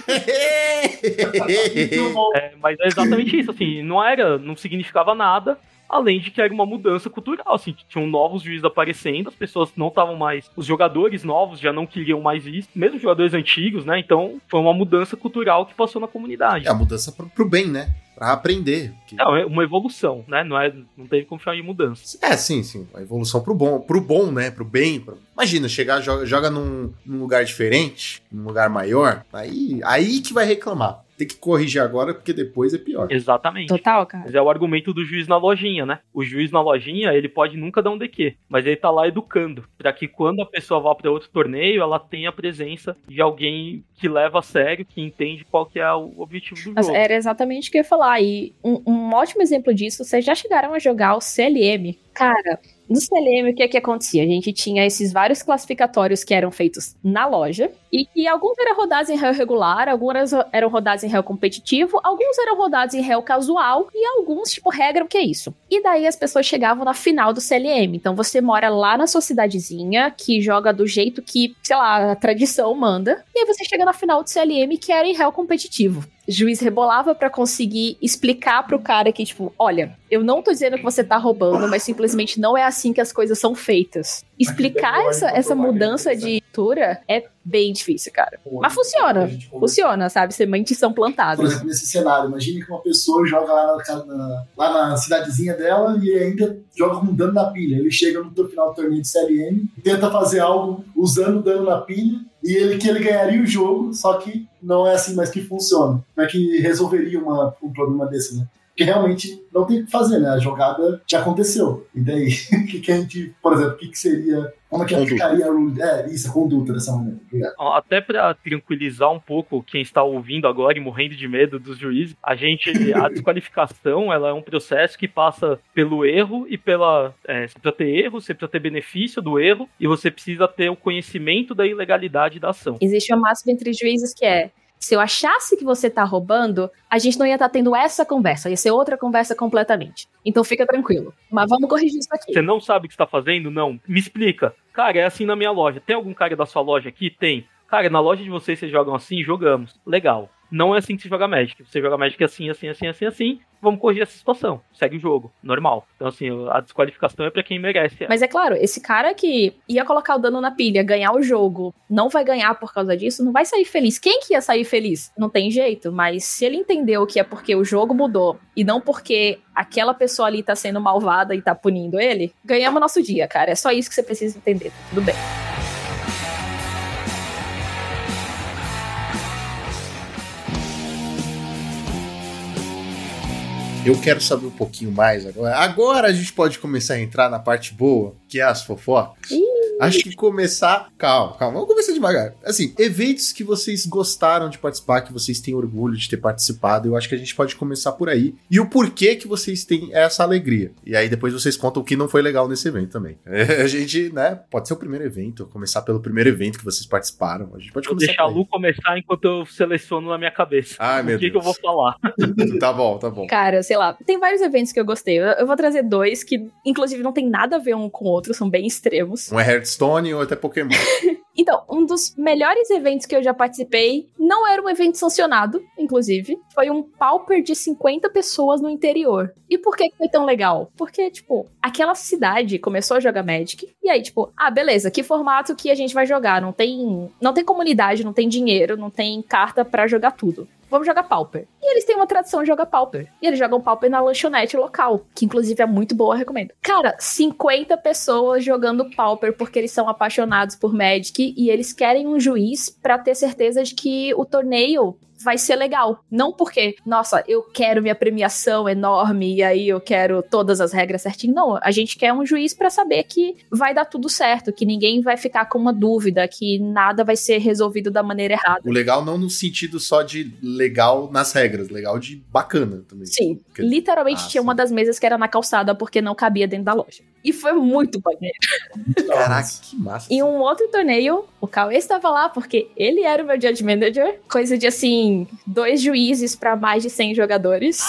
É, mas é exatamente isso, assim, não era, não significava nada, além de que era uma mudança cultural, assim, tinham novos juízes aparecendo, as pessoas não estavam mais, os jogadores novos já não queriam mais isso, mesmo os jogadores antigos, né, então foi uma mudança cultural que passou na comunidade. É a mudança pro, pro bem, né? Pra aprender. Que- É uma evolução, né, não, é, não teve como chamar de mudança. É, sim, sim. A evolução pro bom, pro bom, né? Pro bem. pro- Imagina, chegar, joga, joga num, num lugar diferente, num lugar maior, aí, aí que vai reclamar. Tem que corrigir agora, porque depois é pior. Exatamente. Total, cara. Mas é o argumento do juiz na lojinha, né? O juiz na lojinha, ele pode nunca dar um DQ, mas ele tá lá educando, Pra que quando a pessoa vá para outro torneio, ela tenha a presença de alguém que leva a sério, que entende qual que é o objetivo do Mas jogo. era exatamente o que eu ia falar. E um, um ótimo exemplo disso, vocês já chegaram a jogar o CLM. Cara, no CLM, o que é que acontecia? A gente tinha esses vários classificatórios que eram feitos na loja, e que alguns eram rodados em réu regular, alguns eram rodados em réu competitivo, alguns eram rodados em réu casual, e alguns, tipo, regra, o que é isso? E daí as pessoas chegavam na final do CLM. Então você mora lá na sua cidadezinha, que joga do jeito que, sei lá, a tradição manda, e aí você chega na final do CLM, que era em réu competitivo juiz rebolava pra conseguir explicar pro cara que, tipo, olha, eu não tô dizendo que você tá roubando, mas simplesmente não é assim que as coisas são feitas. Explicar essa, essa mudança de cultura é bem difícil, cara. Mas funciona. Funciona, sabe? Sementes são Por plantadas. exemplo, nesse cenário, imagine que uma pessoa joga lá na, na- lá na cidadezinha dela e ainda joga com dano na pilha. Ele chega no final do torneio de CLM tenta fazer algo usando dano na pilha e ele que ele ganharia o jogo, só que não é assim mais que funciona. Como é que resolveria uma- um problema desse, né? Porque realmente não tem o que fazer, né? A jogada já aconteceu. E daí, o [LAUGHS] que, que a gente, por exemplo, o que, que seria. Como é que Conduta. aplicaria a rule? É, isso, a conduta dessa maneira. Obrigado. Ó, Até pra tranquilizar um pouco quem está ouvindo agora e morrendo de medo dos juízes, a gente, a [LAUGHS] desqualificação, ela é um processo que passa pelo erro e pela, é, você precisa ter erro, você precisa ter benefício do erro e você precisa ter o conhecimento da ilegalidade da ação. Existe uma máxima entre juízes que é. Se eu achasse que você tá roubando, a gente não ia estar tendo essa conversa, ia ser outra conversa completamente. Então fica tranquilo. Mas vamos corrigir isso aqui. Você não sabe o que está fazendo? Não. Me explica. Cara, é assim na minha loja. Tem algum cara da sua loja aqui? Tem. Cara, na loja de vocês vocês jogam assim? Jogamos. Legal. Não é assim que se joga Magic. Você joga Magic assim, assim, assim, assim, assim. Vamos corrigir essa situação. Segue o jogo. Normal. Então, assim, a desqualificação é pra quem merece. Mas é claro, esse cara que ia colocar o dano na pilha, ganhar o jogo, não vai ganhar por causa disso, não vai sair feliz. Quem que ia sair feliz? Não tem jeito, mas se ele entendeu que é porque o jogo mudou e não porque aquela pessoa ali tá sendo malvada e tá punindo ele, ganhamos nosso dia, cara. É só isso que você precisa entender. Tá tudo bem. Eu quero saber um pouquinho mais agora. Agora a gente pode começar a entrar na parte boa, que é as fofocas. Acho que começar. Calma, calma. Vamos começar devagar. Assim, eventos que vocês gostaram de participar, que vocês têm orgulho de ter participado, eu acho que a gente pode começar por aí. E o porquê que vocês têm essa alegria. E aí depois vocês contam o que não foi legal nesse evento também. É, [LAUGHS] a gente, né? Pode ser o primeiro evento, começar pelo primeiro evento que vocês participaram. A gente pode Vou começar. deixar a. Lu começar enquanto eu seleciono na minha cabeça. Ai, meu o que, Deus. que eu vou falar? [LAUGHS] tá bom, tá bom. Cara, sei lá, tem vários eventos que eu gostei. Eu, vou trazer dois que, inclusive, não tem nada a ver um com o outro, são bem extremos. Um é Hearthstone ou até Pokémon. [LAUGHS] Então, um dos melhores eventos que eu já participei não era um evento sancionado, inclusive. Foi um pauper de 50 pessoas no interior. E por que foi tão legal? Porque, tipo, aquela cidade começou a jogar Magic. E aí, tipo, ah, beleza, que formato que a gente vai jogar? Não tem, não tem comunidade, não tem dinheiro, não tem carta pra jogar tudo. Vamos jogar Pauper. E eles têm uma tradição de jogar Pauper. E eles jogam Pauper na lanchonete local, que inclusive é muito boa, recomendo. Cara, 50 pessoas jogando Pauper porque eles são apaixonados por Magic e eles querem um juiz pra ter certeza de que o torneio vai ser legal. Não porque, nossa, eu quero minha premiação enorme e aí eu quero todas as regras certinho. Não, a gente quer um juiz pra saber que vai dar tudo certo, que ninguém vai ficar com uma dúvida, que nada vai ser resolvido da maneira errada. O legal não no sentido só de legal nas regras, legal de bacana também. Sim, Porque- literalmente Ah, tinha sim. uma das mesas que era na calçada porque não cabia dentro da loja. E foi muito maneiro. Caraca, que massa. Em um outro torneio, o Cauê estava lá porque ele era o meu judge manager. Coisa de assim, dois juízes pra mais de 100 jogadores.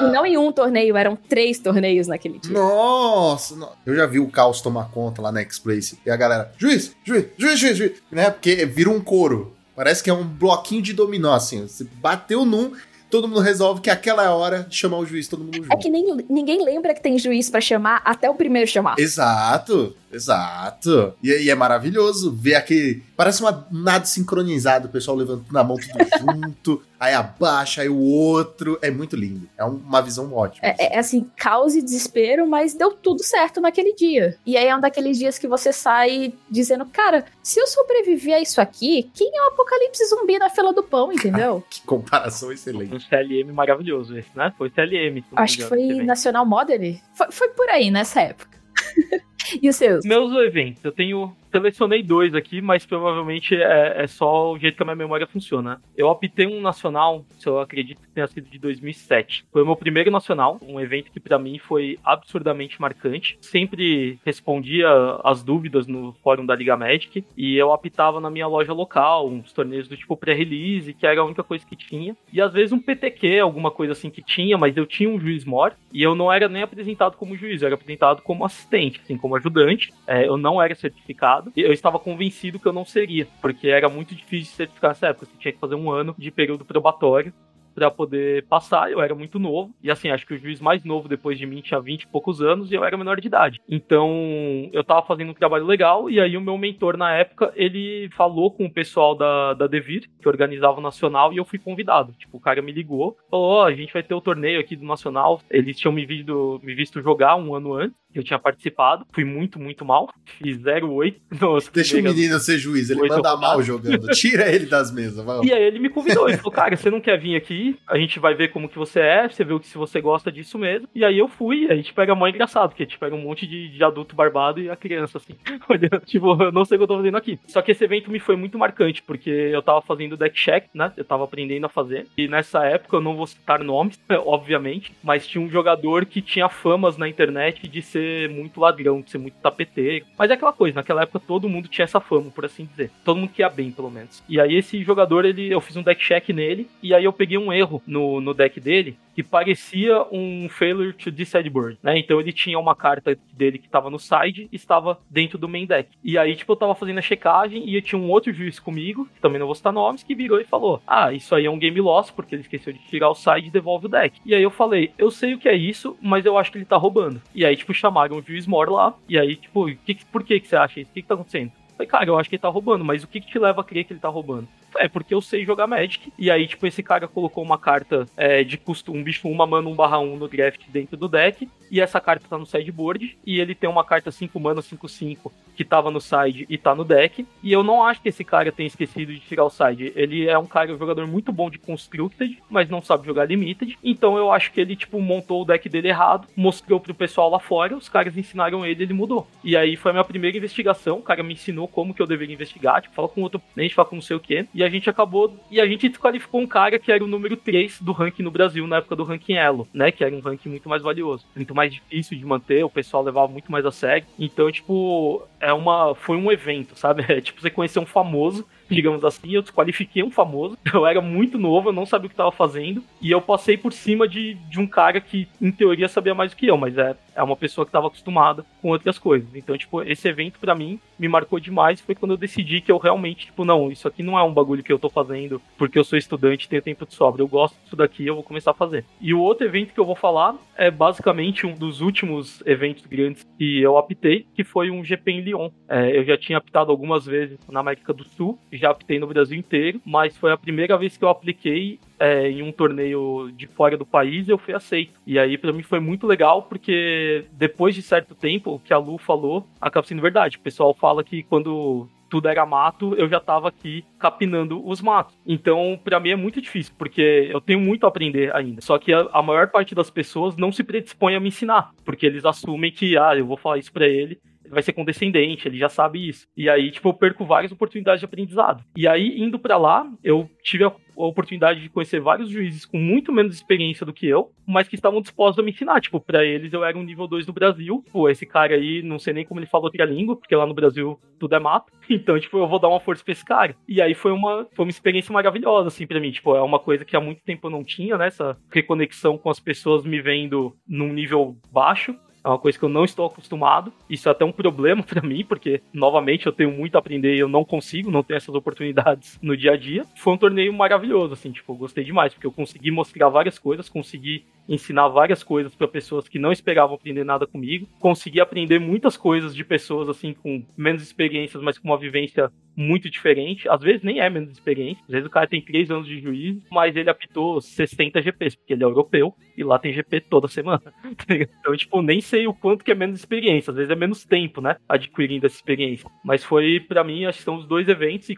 E não em um torneio, eram três torneios naquele dia. Nossa, no- eu já vi o caos tomar conta lá na X-Place. E a galera, juiz, juiz, juiz, juiz, juiz. Né? Porque vira um coro. Parece que é um bloquinho de dominó, assim. Você bateu num, todo mundo resolve que aquela é a hora de chamar o juiz, todo mundo junto. É que nem, ninguém lembra que tem juiz pra chamar até o primeiro chamar. Exato, exato. E, e é maravilhoso ver aquele. Parece uma, um nada sincronizado, o pessoal levantando a mão tudo [LAUGHS] junto, aí abaixa, aí o outro. É muito lindo. É um- uma visão ótima. É, é assim, caos e desespero, mas deu tudo certo naquele dia. E aí é um daqueles dias que você sai dizendo, cara, se eu sobreviver a isso aqui, quem é o apocalipse zumbi na fila do pão, [LAUGHS] entendeu? Que comparação excelente. Um CLM maravilhoso esse, né? Foi CLM. Acho que foi evento. Nacional Model. Foi, foi por aí, nessa época. [LAUGHS] e os seus? Meus eventos, eu tenho. Selecionei dois aqui, mas provavelmente é, é só o jeito que a minha memória funciona. Eu optei um nacional, se eu acredito que tenha sido de 2007. Foi o meu primeiro nacional, um evento que pra mim foi absurdamente marcante. Sempre respondia as dúvidas no fórum da Liga Magic e eu apitava na minha loja local, uns torneios do tipo pré-release, que era a única coisa que tinha. E às vezes um PTQ, alguma coisa assim que tinha, mas eu tinha um juiz mor e eu não era nem apresentado como juiz, eu era apresentado como assistente, assim, como ajudante. É, eu não era certificado. E eu estava convencido que eu não seria, porque era muito difícil de certificar nessa época. Você tinha que fazer um ano de período probatório para poder passar. Eu era muito novo. E assim, acho que o juiz mais novo depois de mim tinha 20 e poucos anos e eu era menor de idade. Então, eu tava fazendo um trabalho legal e aí o meu mentor na época, ele falou com o pessoal da, da Devir, que organizava o Nacional, e eu fui convidado. Tipo, o cara me ligou, falou, ó, a gente vai ter o torneio aqui do Nacional. Eles tinham me visto, me visto jogar um ano antes. Eu tinha participado, fui muito, muito mal. Fiz 0,8. [LAUGHS] nas Deixa o menino ser juiz, ele manda mal jogando. Tira ele das mesas, [LAUGHS] vamos. E aí ele me convidou, ele falou, cara, você não quer vir aqui? A gente vai ver como que você é, você vê se você gosta disso mesmo. E aí eu fui, a gente pega mó engraçado, porque a gente pega um monte de, de adulto barbado e a criança, assim, [LAUGHS] olhando, tipo, eu não sei o que eu tô fazendo aqui. Só que esse evento me foi muito marcante, porque eu tava fazendo deck check, né? Eu tava aprendendo a fazer. E nessa época, eu não vou citar nomes, [LAUGHS] obviamente, mas tinha um jogador que tinha famas na internet de ser muito ladrão, de ser muito tapeteiro. Mas é aquela coisa, naquela época todo mundo tinha essa fama, por assim dizer. Todo mundo que ia bem, pelo menos. E aí esse jogador, ele, eu fiz um deck check nele, e aí eu peguei um erro no, no deck dele, que parecia um failure to sideboard, né? Então ele tinha uma carta dele que tava no side e estava dentro do main deck. E aí, tipo, eu tava fazendo a checagem e eu tinha um outro juiz comigo, que também não vou citar nomes, que virou e falou: Ah, isso aí é um game loss, porque ele esqueceu de tirar o side e devolve o deck. E aí eu falei, eu sei o que é isso, mas eu acho que ele tá roubando. E aí, tipo, chamaram o juiz mor lá, e aí, tipo, que- por que, que você acha isso? O que, que tá acontecendo? Falei, cara, eu acho que ele tá roubando, mas o que, que te leva a crer que ele tá roubando? É porque eu sei jogar Magic. E aí, tipo, esse cara colocou uma carta é, de custo, um bicho 1 mana 1 barra 1 no draft dentro do deck. E essa carta tá no sideboard. E ele tem uma carta 5 mana 5 5 que tava no side e tá no deck. E eu não acho que esse cara tenha esquecido de tirar o side. Ele é um cara, um jogador muito bom de Constructed, mas não sabe jogar Limited. Então eu acho que ele, tipo, montou o deck dele errado, mostrou pro pessoal lá fora, os caras ensinaram ele, ele mudou. E aí foi a minha primeira investigação. O cara me ensinou como que eu deveria investigar. Tipo, fala com outro oponente, fala com não sei o quê. E a gente acabou. E a gente desqualificou um cara que era o número 3 do ranking no Brasil na época do ranking Elo, né? Que era um ranking muito mais valioso. Muito mais difícil de manter, o pessoal levava muito mais a sério. Então, tipo, é uma. Foi um evento, sabe? [LAUGHS] É tipo você conhecer um famoso. Digamos assim, eu desqualifiquei um famoso. [LAUGHS] Eu era muito novo, eu não sabia o que tava fazendo. E eu passei por cima de, de um cara que, em teoria, sabia mais do que eu, mas é, é uma pessoa que tava acostumada com outras coisas. Então, tipo, esse evento pra mim me marcou demais. Foi quando eu decidi que eu realmente, tipo, não, isso aqui não é um bagulho que eu tô fazendo porque eu sou estudante e tenho tempo de sobra. Eu gosto disso daqui, eu vou começar a fazer. E o outro evento que eu vou falar é basicamente um dos últimos eventos grandes que eu apitei, que foi um GP em Lyon. É, eu já tinha apitado algumas vezes na América do Sul, já apitei no Brasil inteiro, mas foi a primeira vez que eu apliquei é, em um torneio de fora do país eu fui aceito. E aí pra mim foi muito legal porque depois de certo tempo, o que a Lu falou acaba sendo verdade. O pessoal fala que quando tudo era mato, eu já tava aqui capinando os matos. Então, pra mim é muito difícil, porque eu tenho muito a aprender ainda. Só que a, a maior parte das pessoas não se predispõe a me ensinar, porque eles assumem que, ah, eu vou falar isso ele, ele vai ser condescendente, ele já sabe isso. E aí, tipo, eu perco várias oportunidades de aprendizado. E aí, indo pra lá, eu tive a a oportunidade de conhecer vários juízes com muito menos experiência do que eu, mas que estavam dispostos a me ensinar. Tipo, pra eles eu era um nível 2 no Brasil. Pô, esse cara aí, não sei nem como ele fala outra língua, porque lá no Brasil tudo é mato. [LAUGHS] Então, tipo, eu vou dar uma força pra esse cara. E aí foi uma, foi uma experiência maravilhosa, assim, pra mim. Tipo, é uma coisa que há muito tempo eu não tinha, né? Essa reconexão com as pessoas me vendo num nível baixo. É uma coisa que eu não estou acostumado. Isso é até um problema [LAUGHS] pra mim, porque, novamente, eu tenho muito a aprender e eu não consigo, não tenho essas oportunidades no dia a dia. Foi um torneio maravilhoso, assim, tipo, eu gostei demais, porque eu consegui mostrar várias coisas, consegui ensinar várias coisas para pessoas que não esperavam aprender nada comigo. Consegui aprender muitas coisas de pessoas, assim, com menos experiências, mas com uma vivência muito diferente. Às vezes nem é menos experiência. Às vezes o cara tem 3 anos de juízo, mas ele apitou 60 GPs, porque ele é europeu e lá tem GP toda semana. [LAUGHS] então, tipo, nem sei o quanto que é menos experiência. Às vezes é menos tempo, né? Adquirindo essa experiência. Mas foi, para mim, acho que são os dois eventos. E,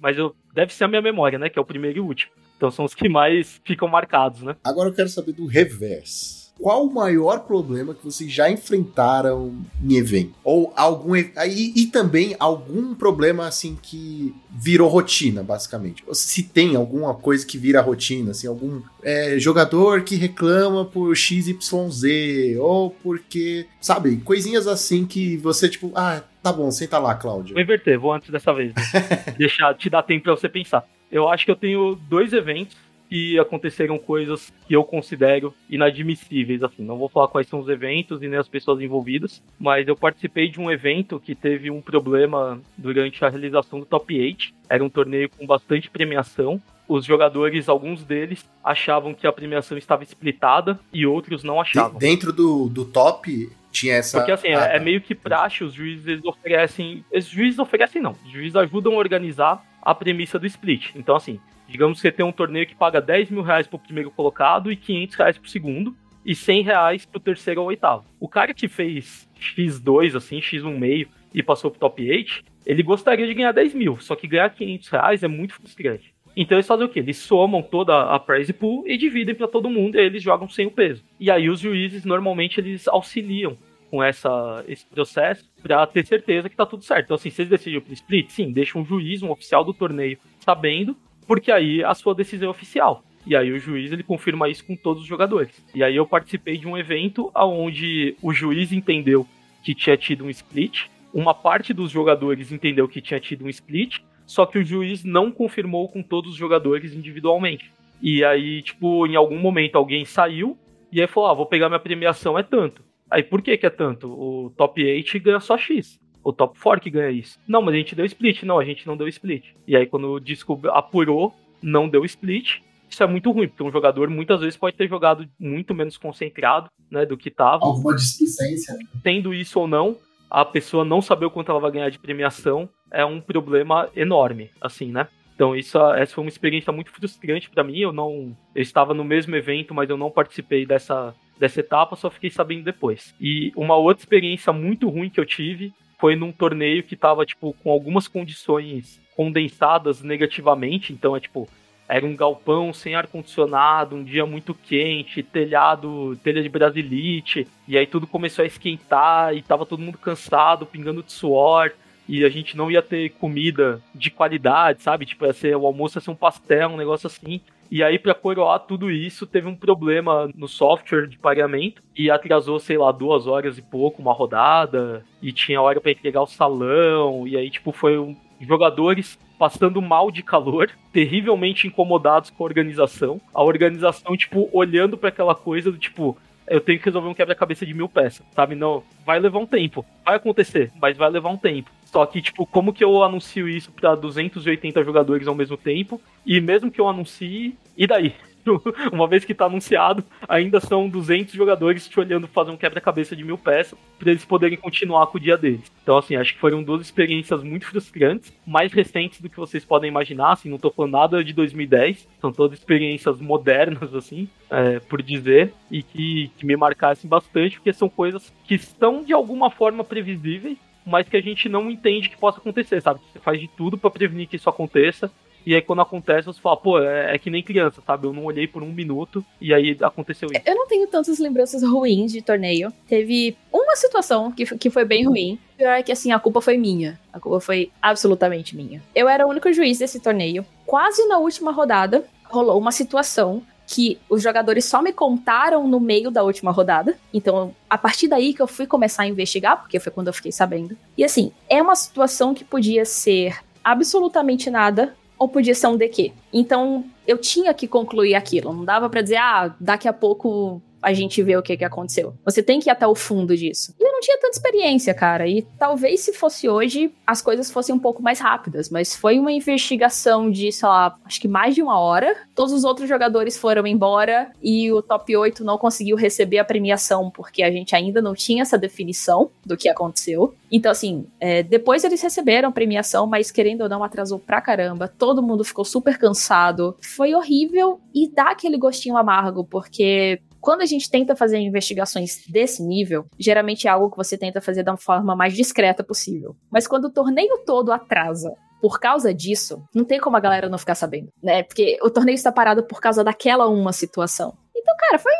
mas eu, deve ser a minha memória, né? Que é o primeiro e o último. Então são os que mais ficam marcados, né? Agora eu quero saber do reverso. Qual o maior problema que vocês já enfrentaram em evento? Ou algum. E, e também algum problema assim que virou rotina, basicamente. Ou se tem alguma coisa que vira rotina, assim, algum é, jogador que reclama por XYZ, ou porque. Sabe, coisinhas assim que você, tipo, ah, tá bom, senta lá, Cláudio. Vou inverter, vou antes dessa vez. Né? [LAUGHS] Deixar, te dar tempo pra você pensar. Eu acho que eu tenho dois eventos que aconteceram coisas que eu considero inadmissíveis, assim. Não vou falar quais são os eventos e nem as pessoas envolvidas, mas eu participei de um evento que teve um problema durante a realização do Top 8. Era um torneio com bastante premiação. Os jogadores, alguns deles, achavam que a premiação estava splitada e outros não achavam. Dentro do, do top, tinha essa. Porque assim, ah, é, é meio que praxe, os juízes eles oferecem. Os juízes oferecem, não. Os juízes ajudam a organizar a premissa do split. Então, assim, digamos que você tem um torneio que paga 10 mil reais pro primeiro colocado e 500 reais pro segundo. E 100 reais pro terceiro ou oitavo. O cara que fez X2, assim, X1 meio e passou pro top 8, ele gostaria de ganhar 10 mil. Só que ganhar 500 reais é muito frustrante. Então eles fazem o quê? Eles somam toda a prize pool e dividem para todo mundo e eles jogam sem o peso. E aí os juízes normalmente eles auxiliam com essa, esse processo para ter certeza que tá tudo certo. Então assim, eles decidem pro split, sim, deixa um juiz, um oficial do torneio sabendo, porque aí a sua decisão é oficial. E aí o juiz ele confirma isso com todos os jogadores. E aí eu participei de um evento onde o juiz entendeu que tinha tido um split, uma parte dos jogadores entendeu que tinha tido um split, só que o juiz não confirmou com todos os jogadores individualmente. E aí, tipo, em algum momento alguém saiu e aí falou: ah, vou pegar minha premiação, é tanto. Aí por que que é tanto? O top 8 ganha só X. O top 4 que ganha isso. Não, mas a gente deu split. Não, a gente não deu split. E aí quando descobriu, apurou, não deu split. Isso é muito ruim, porque um jogador muitas vezes pode ter jogado muito menos concentrado, né, do que tava. Alguma displicência. né? Tendo isso ou não, a pessoa não saber o quanto ela vai ganhar de premiação é um problema enorme, assim, né? Então isso, essa foi uma experiência muito frustrante pra mim. Eu não, eu estava no mesmo evento, mas eu não participei dessa dessa etapa, só fiquei sabendo depois. E uma outra experiência muito ruim que eu tive foi num torneio que tava tipo com algumas condições condensadas negativamente, então é tipo era um galpão sem ar condicionado, um dia muito quente, telhado, telha de brasilite, e aí tudo começou a esquentar e tava todo mundo cansado, pingando de suor e a gente não ia ter comida de qualidade, sabe? Tipo, ia ser, o almoço ia ser um pastel, um negócio assim. E aí, pra coroar tudo isso, teve um problema no software de pagamento e atrasou, sei lá, duas horas e pouco uma rodada. E tinha hora pra entregar o salão. E aí, tipo, foi um, jogadores passando mal de calor, [LAUGHS] terrivelmente incomodados com a organização. A organização, tipo, olhando para aquela coisa do tipo, eu tenho que resolver um quebra-cabeça de mil peças, sabe? Não, vai levar um tempo. Vai acontecer, mas vai levar um tempo. Só que, tipo, como que eu anuncio isso pra 280 jogadores ao mesmo tempo? E mesmo que eu anuncie, e daí? [LAUGHS] Uma vez que tá anunciado, ainda são 200 jogadores te olhando fazer um quebra-cabeça de mil peças pra eles poderem continuar com o dia deles. Então, assim, acho que foram duas experiências muito frustrantes, mais recentes do que vocês podem imaginar, assim, não tô falando nada de 2010, são todas experiências modernas, assim, é, por dizer, e que, que me marcassem bastante, porque são coisas que estão de alguma forma previsíveis, mas que a gente não entende que possa acontecer, sabe? Você faz de tudo pra prevenir que isso aconteça, E aí quando acontece, você fala, pô, é, é que nem criança, sabe? Eu não olhei por um minuto e aí aconteceu isso. Eu não tenho tantas lembranças ruins de torneio. Teve uma situação que, que foi bem ruim. Pior é que, assim, a culpa foi minha. A culpa foi absolutamente minha. Eu era o único juiz desse torneio. Quase na última rodada, rolou uma situação que os jogadores só me contaram no meio da última rodada. Então, a partir daí que eu fui começar a investigar, porque foi quando eu fiquei sabendo. E assim, é uma situação que podia ser absolutamente nada ou podia ser um DQ. Então, eu tinha que concluir aquilo. Não dava pra dizer, ah, daqui a pouco a gente vê o que, que aconteceu. Você tem que ir até o fundo disso. E eu não tinha tanta experiência, cara. E talvez se fosse hoje, as coisas fossem um pouco mais rápidas. Mas foi uma investigação de, sei lá, acho que mais de uma hora. Todos os outros jogadores foram embora e o top 8 não conseguiu receber a premiação porque a gente ainda não tinha essa definição do que aconteceu. Então, assim, é, depois eles receberam a premiação, mas querendo ou não, atrasou pra caramba. Todo mundo ficou super cansado. Foi horrível e dá aquele gostinho amargo, porque quando a gente tenta fazer investigações desse nível, geralmente é algo que você tenta fazer da forma mais discreta possível. Mas quando o torneio todo atrasa por causa disso, não tem como a galera não ficar sabendo, né? Porque o torneio está parado por causa daquela uma situação. Então, cara, foi,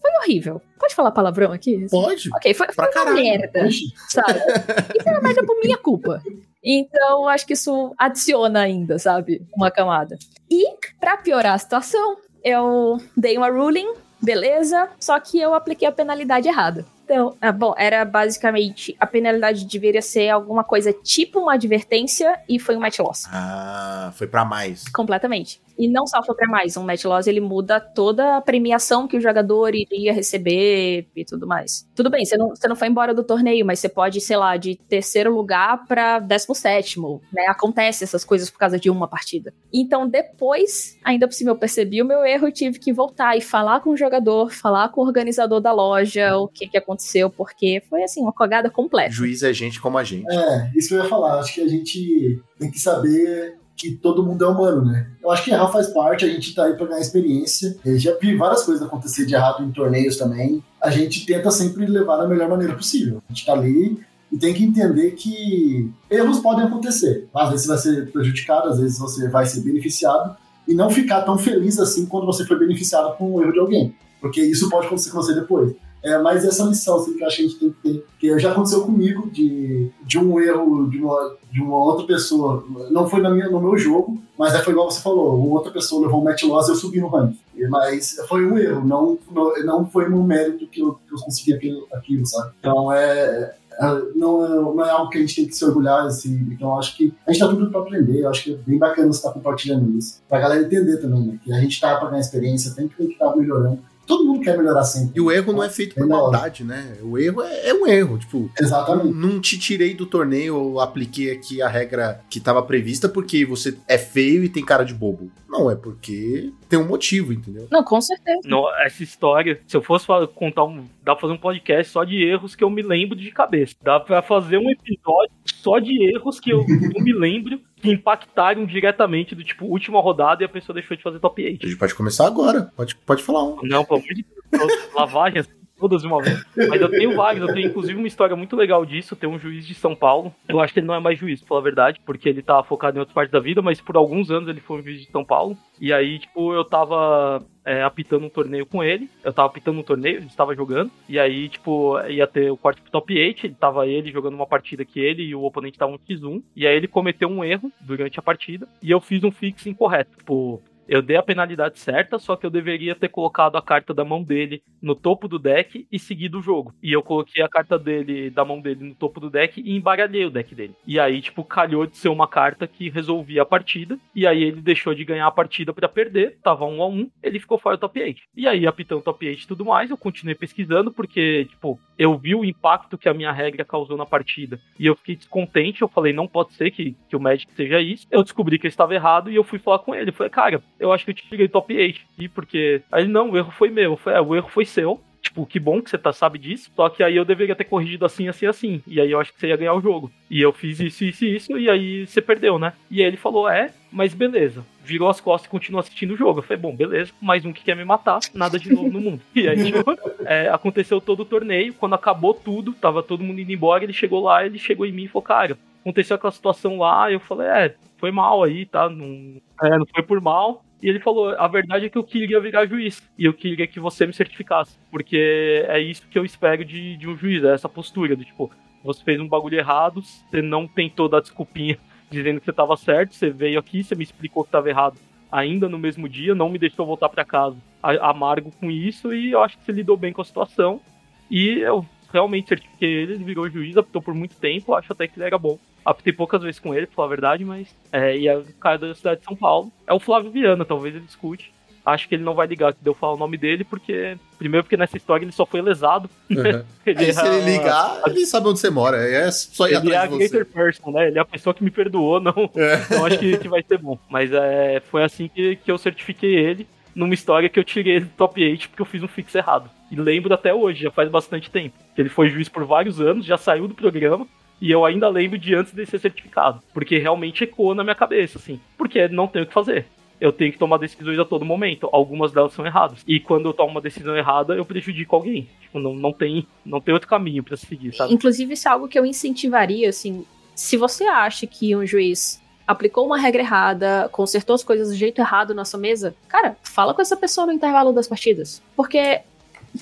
foi horrível. Pode falar palavrão aqui? Pode. Ok, foi, foi uma merda, sabe? E foi uma merda por minha culpa. Então, acho que isso adiciona ainda, sabe? Uma camada. E, pra piorar a situação, eu dei uma ruling, beleza, só que eu apliquei a penalidade errada. Então, ah, bom, era basicamente a penalidade deveria ser alguma coisa tipo uma advertência e foi um match loss. Ah, foi pra mais. Completamente. E não só foi pra mais, um match loss ele muda toda a premiação que o jogador iria receber e tudo mais. Tudo bem, você não, você não foi embora do torneio, mas você pode, sei lá, de terceiro lugar pra décimo sétimo, né? Acontece essas coisas por causa de uma partida. Então depois, ainda por cima eu percebi o meu erro e tive que voltar e falar com o jogador, falar com o organizador da loja, o que que aconteceu, porque foi assim, uma cagada completa. Juiz é gente como a gente. É, isso que eu ia falar. Acho que a gente tem que saber que todo mundo é humano, né? Eu acho que errar faz parte, a gente tá aí pra ganhar experiência. Eu já vi várias coisas acontecer de errado em torneios também. A gente tenta sempre levar da melhor maneira possível. A gente tá ali e tem que entender que erros podem acontecer. Às vezes você vai ser prejudicado, às vezes você vai ser beneficiado. E não ficar tão feliz assim quando você foi beneficiado com o erro de alguém. Porque isso pode acontecer com você depois. É, mas essa lição assim, que eu acho que a gente tem que ter. Que já aconteceu comigo de, de um erro de uma, de uma outra pessoa. Não foi na minha, no meu jogo, mas é, foi igual você falou. Outra pessoa levou um match loss e eu subi no ranking. Mas foi um erro, não, não, não foi no mérito que eu, que eu consegui aquilo, aquilo, sabe? Então é. é, Não é, não é algo que a gente tem que se orgulhar, assim. Então acho que a gente tá tudo pra aprender. Eu acho que é bem bacana você estar compartilhando isso. Pra galera entender também, né? Que a gente tá pra ganhar experiência, tem que estar melhorando. Todo mundo quer melhorar sempre. E o erro não é feito por maldade, né? O erro é, é um erro. Tipo, Exatamente. não te tirei do torneio, eu apliquei aqui a regra que estava prevista porque você é feio e tem cara de bobo. Não, é porque tem um motivo, entendeu? Não, com certeza. No- essa história, se eu fosse contar um. Dá pra fazer um podcast só de erros que eu me lembro de cabeça. Dá pra fazer um episódio só de erros que eu não me lembro que impactaram diretamente do tipo última rodada e a pessoa deixou de fazer top A 8. gente pode começar agora. Pode, pode falar um. Não, pelo amor de Deus, lavagens todas de uma vez. Mas eu tenho vários, eu tenho inclusive uma história muito legal disso. Tem um juiz de São Paulo. Eu acho que ele não é mais juiz, pra falar a verdade, porque ele tá focado em outras partes da vida, mas por alguns anos ele foi um juiz de São Paulo. E aí, tipo, eu tava é, apitando um torneio com ele. Eu tava apitando um torneio, ele estava jogando. E aí, tipo, ia ter o quarto top 8. Ele tava ele jogando uma partida que ele e o oponente estavam X1. E aí ele cometeu um erro durante a partida. E eu fiz um fix incorreto. Tipo, eu dei a penalidade certa, só que eu deveria ter colocado a carta da mão dele no topo do deck e seguido o jogo. E eu coloquei a carta dele, da mão dele, no topo do deck e embaralhei o deck dele. E aí, tipo, calhou de ser uma carta que resolvia a partida. E aí ele deixou de ganhar a partida pra perder. Tava um a um, ele ficou fora do top 8. E aí, apitando top 8 e tudo mais, eu continuei pesquisando, porque, tipo, eu vi o impacto que a minha regra causou na partida. E eu fiquei descontente, eu falei, não pode ser que, que o Magic seja isso. Eu descobri que eu estava errado e eu fui falar com ele. Eu falei, cara, eu acho que eu te tirei top 8 aqui, porque. Aí não, o erro foi meu. É, o erro foi seu. Tipo, que bom que você tá, sabe disso. Só que aí eu deveria ter corrigido assim, assim, assim. E aí eu acho que você ia ganhar o jogo. E eu fiz isso, isso e isso. E aí você perdeu, né? E aí ele falou, é, mas beleza. Virou as costas e continuou assistindo o jogo. Eu falei, bom, beleza. Mais um que quer me matar. Nada de novo no mundo. [LAUGHS] E aí, tipo, é, aconteceu todo o torneio. Quando acabou tudo, tava todo mundo indo embora. Ele chegou lá, ele chegou em mim e falou, cara, aconteceu aquela situação lá. Eu falei, é, foi mal aí, tá? Não, É, não foi por mal. E ele falou: a verdade é que eu queria virar juiz. E eu queria que você me certificasse. Porque é isso que eu espero de, de um juiz, é essa postura do tipo, você fez um bagulho errado, você não tentou dar desculpinha [LAUGHS] dizendo que você tava certo, você veio aqui, você me explicou que tava errado ainda no mesmo dia, não me deixou voltar para casa amargo com isso, e eu acho que você lidou bem com a situação. E eu realmente certifiquei ele, ele virou juiz, apitou por muito tempo, acho até que ele era bom. Apitei poucas vezes com ele, pra falar a verdade, mas. É, e é o cara da cidade de São Paulo. É o Flávio Viana, talvez ele escute. Acho que ele não vai ligar que deu falar o nome dele, porque. Primeiro, porque nessa história ele só foi lesado. Uhum. [LAUGHS] Ele Aí, se ele é- ligar, ele sabe onde você mora. É só ir Ele é a atrás de você. person, né? Ele é a pessoa que me perdoou, não. É. [LAUGHS] Então acho que, que vai ser bom. Mas é, foi assim que, que eu certifiquei ele numa história que eu tirei ele do top 8 porque eu fiz um fix errado. E lembro até hoje, já faz bastante tempo. Que ele foi juiz por vários anos, já saiu do programa. E eu ainda lembro de antes de ser certificado. Porque realmente ecoou na minha cabeça, assim. Porque não tenho o que fazer. Eu tenho que tomar decisões a todo momento. Algumas delas são erradas. E quando eu tomo uma decisão errada, eu prejudico alguém. Tipo, não, não, tem, não tem outro caminho pra seguir, sabe? Inclusive, isso é algo que eu incentivaria, assim. Se você acha que um juiz aplicou uma regra errada, consertou as coisas do jeito errado na sua mesa, cara, fala com essa pessoa no intervalo das partidas. Porque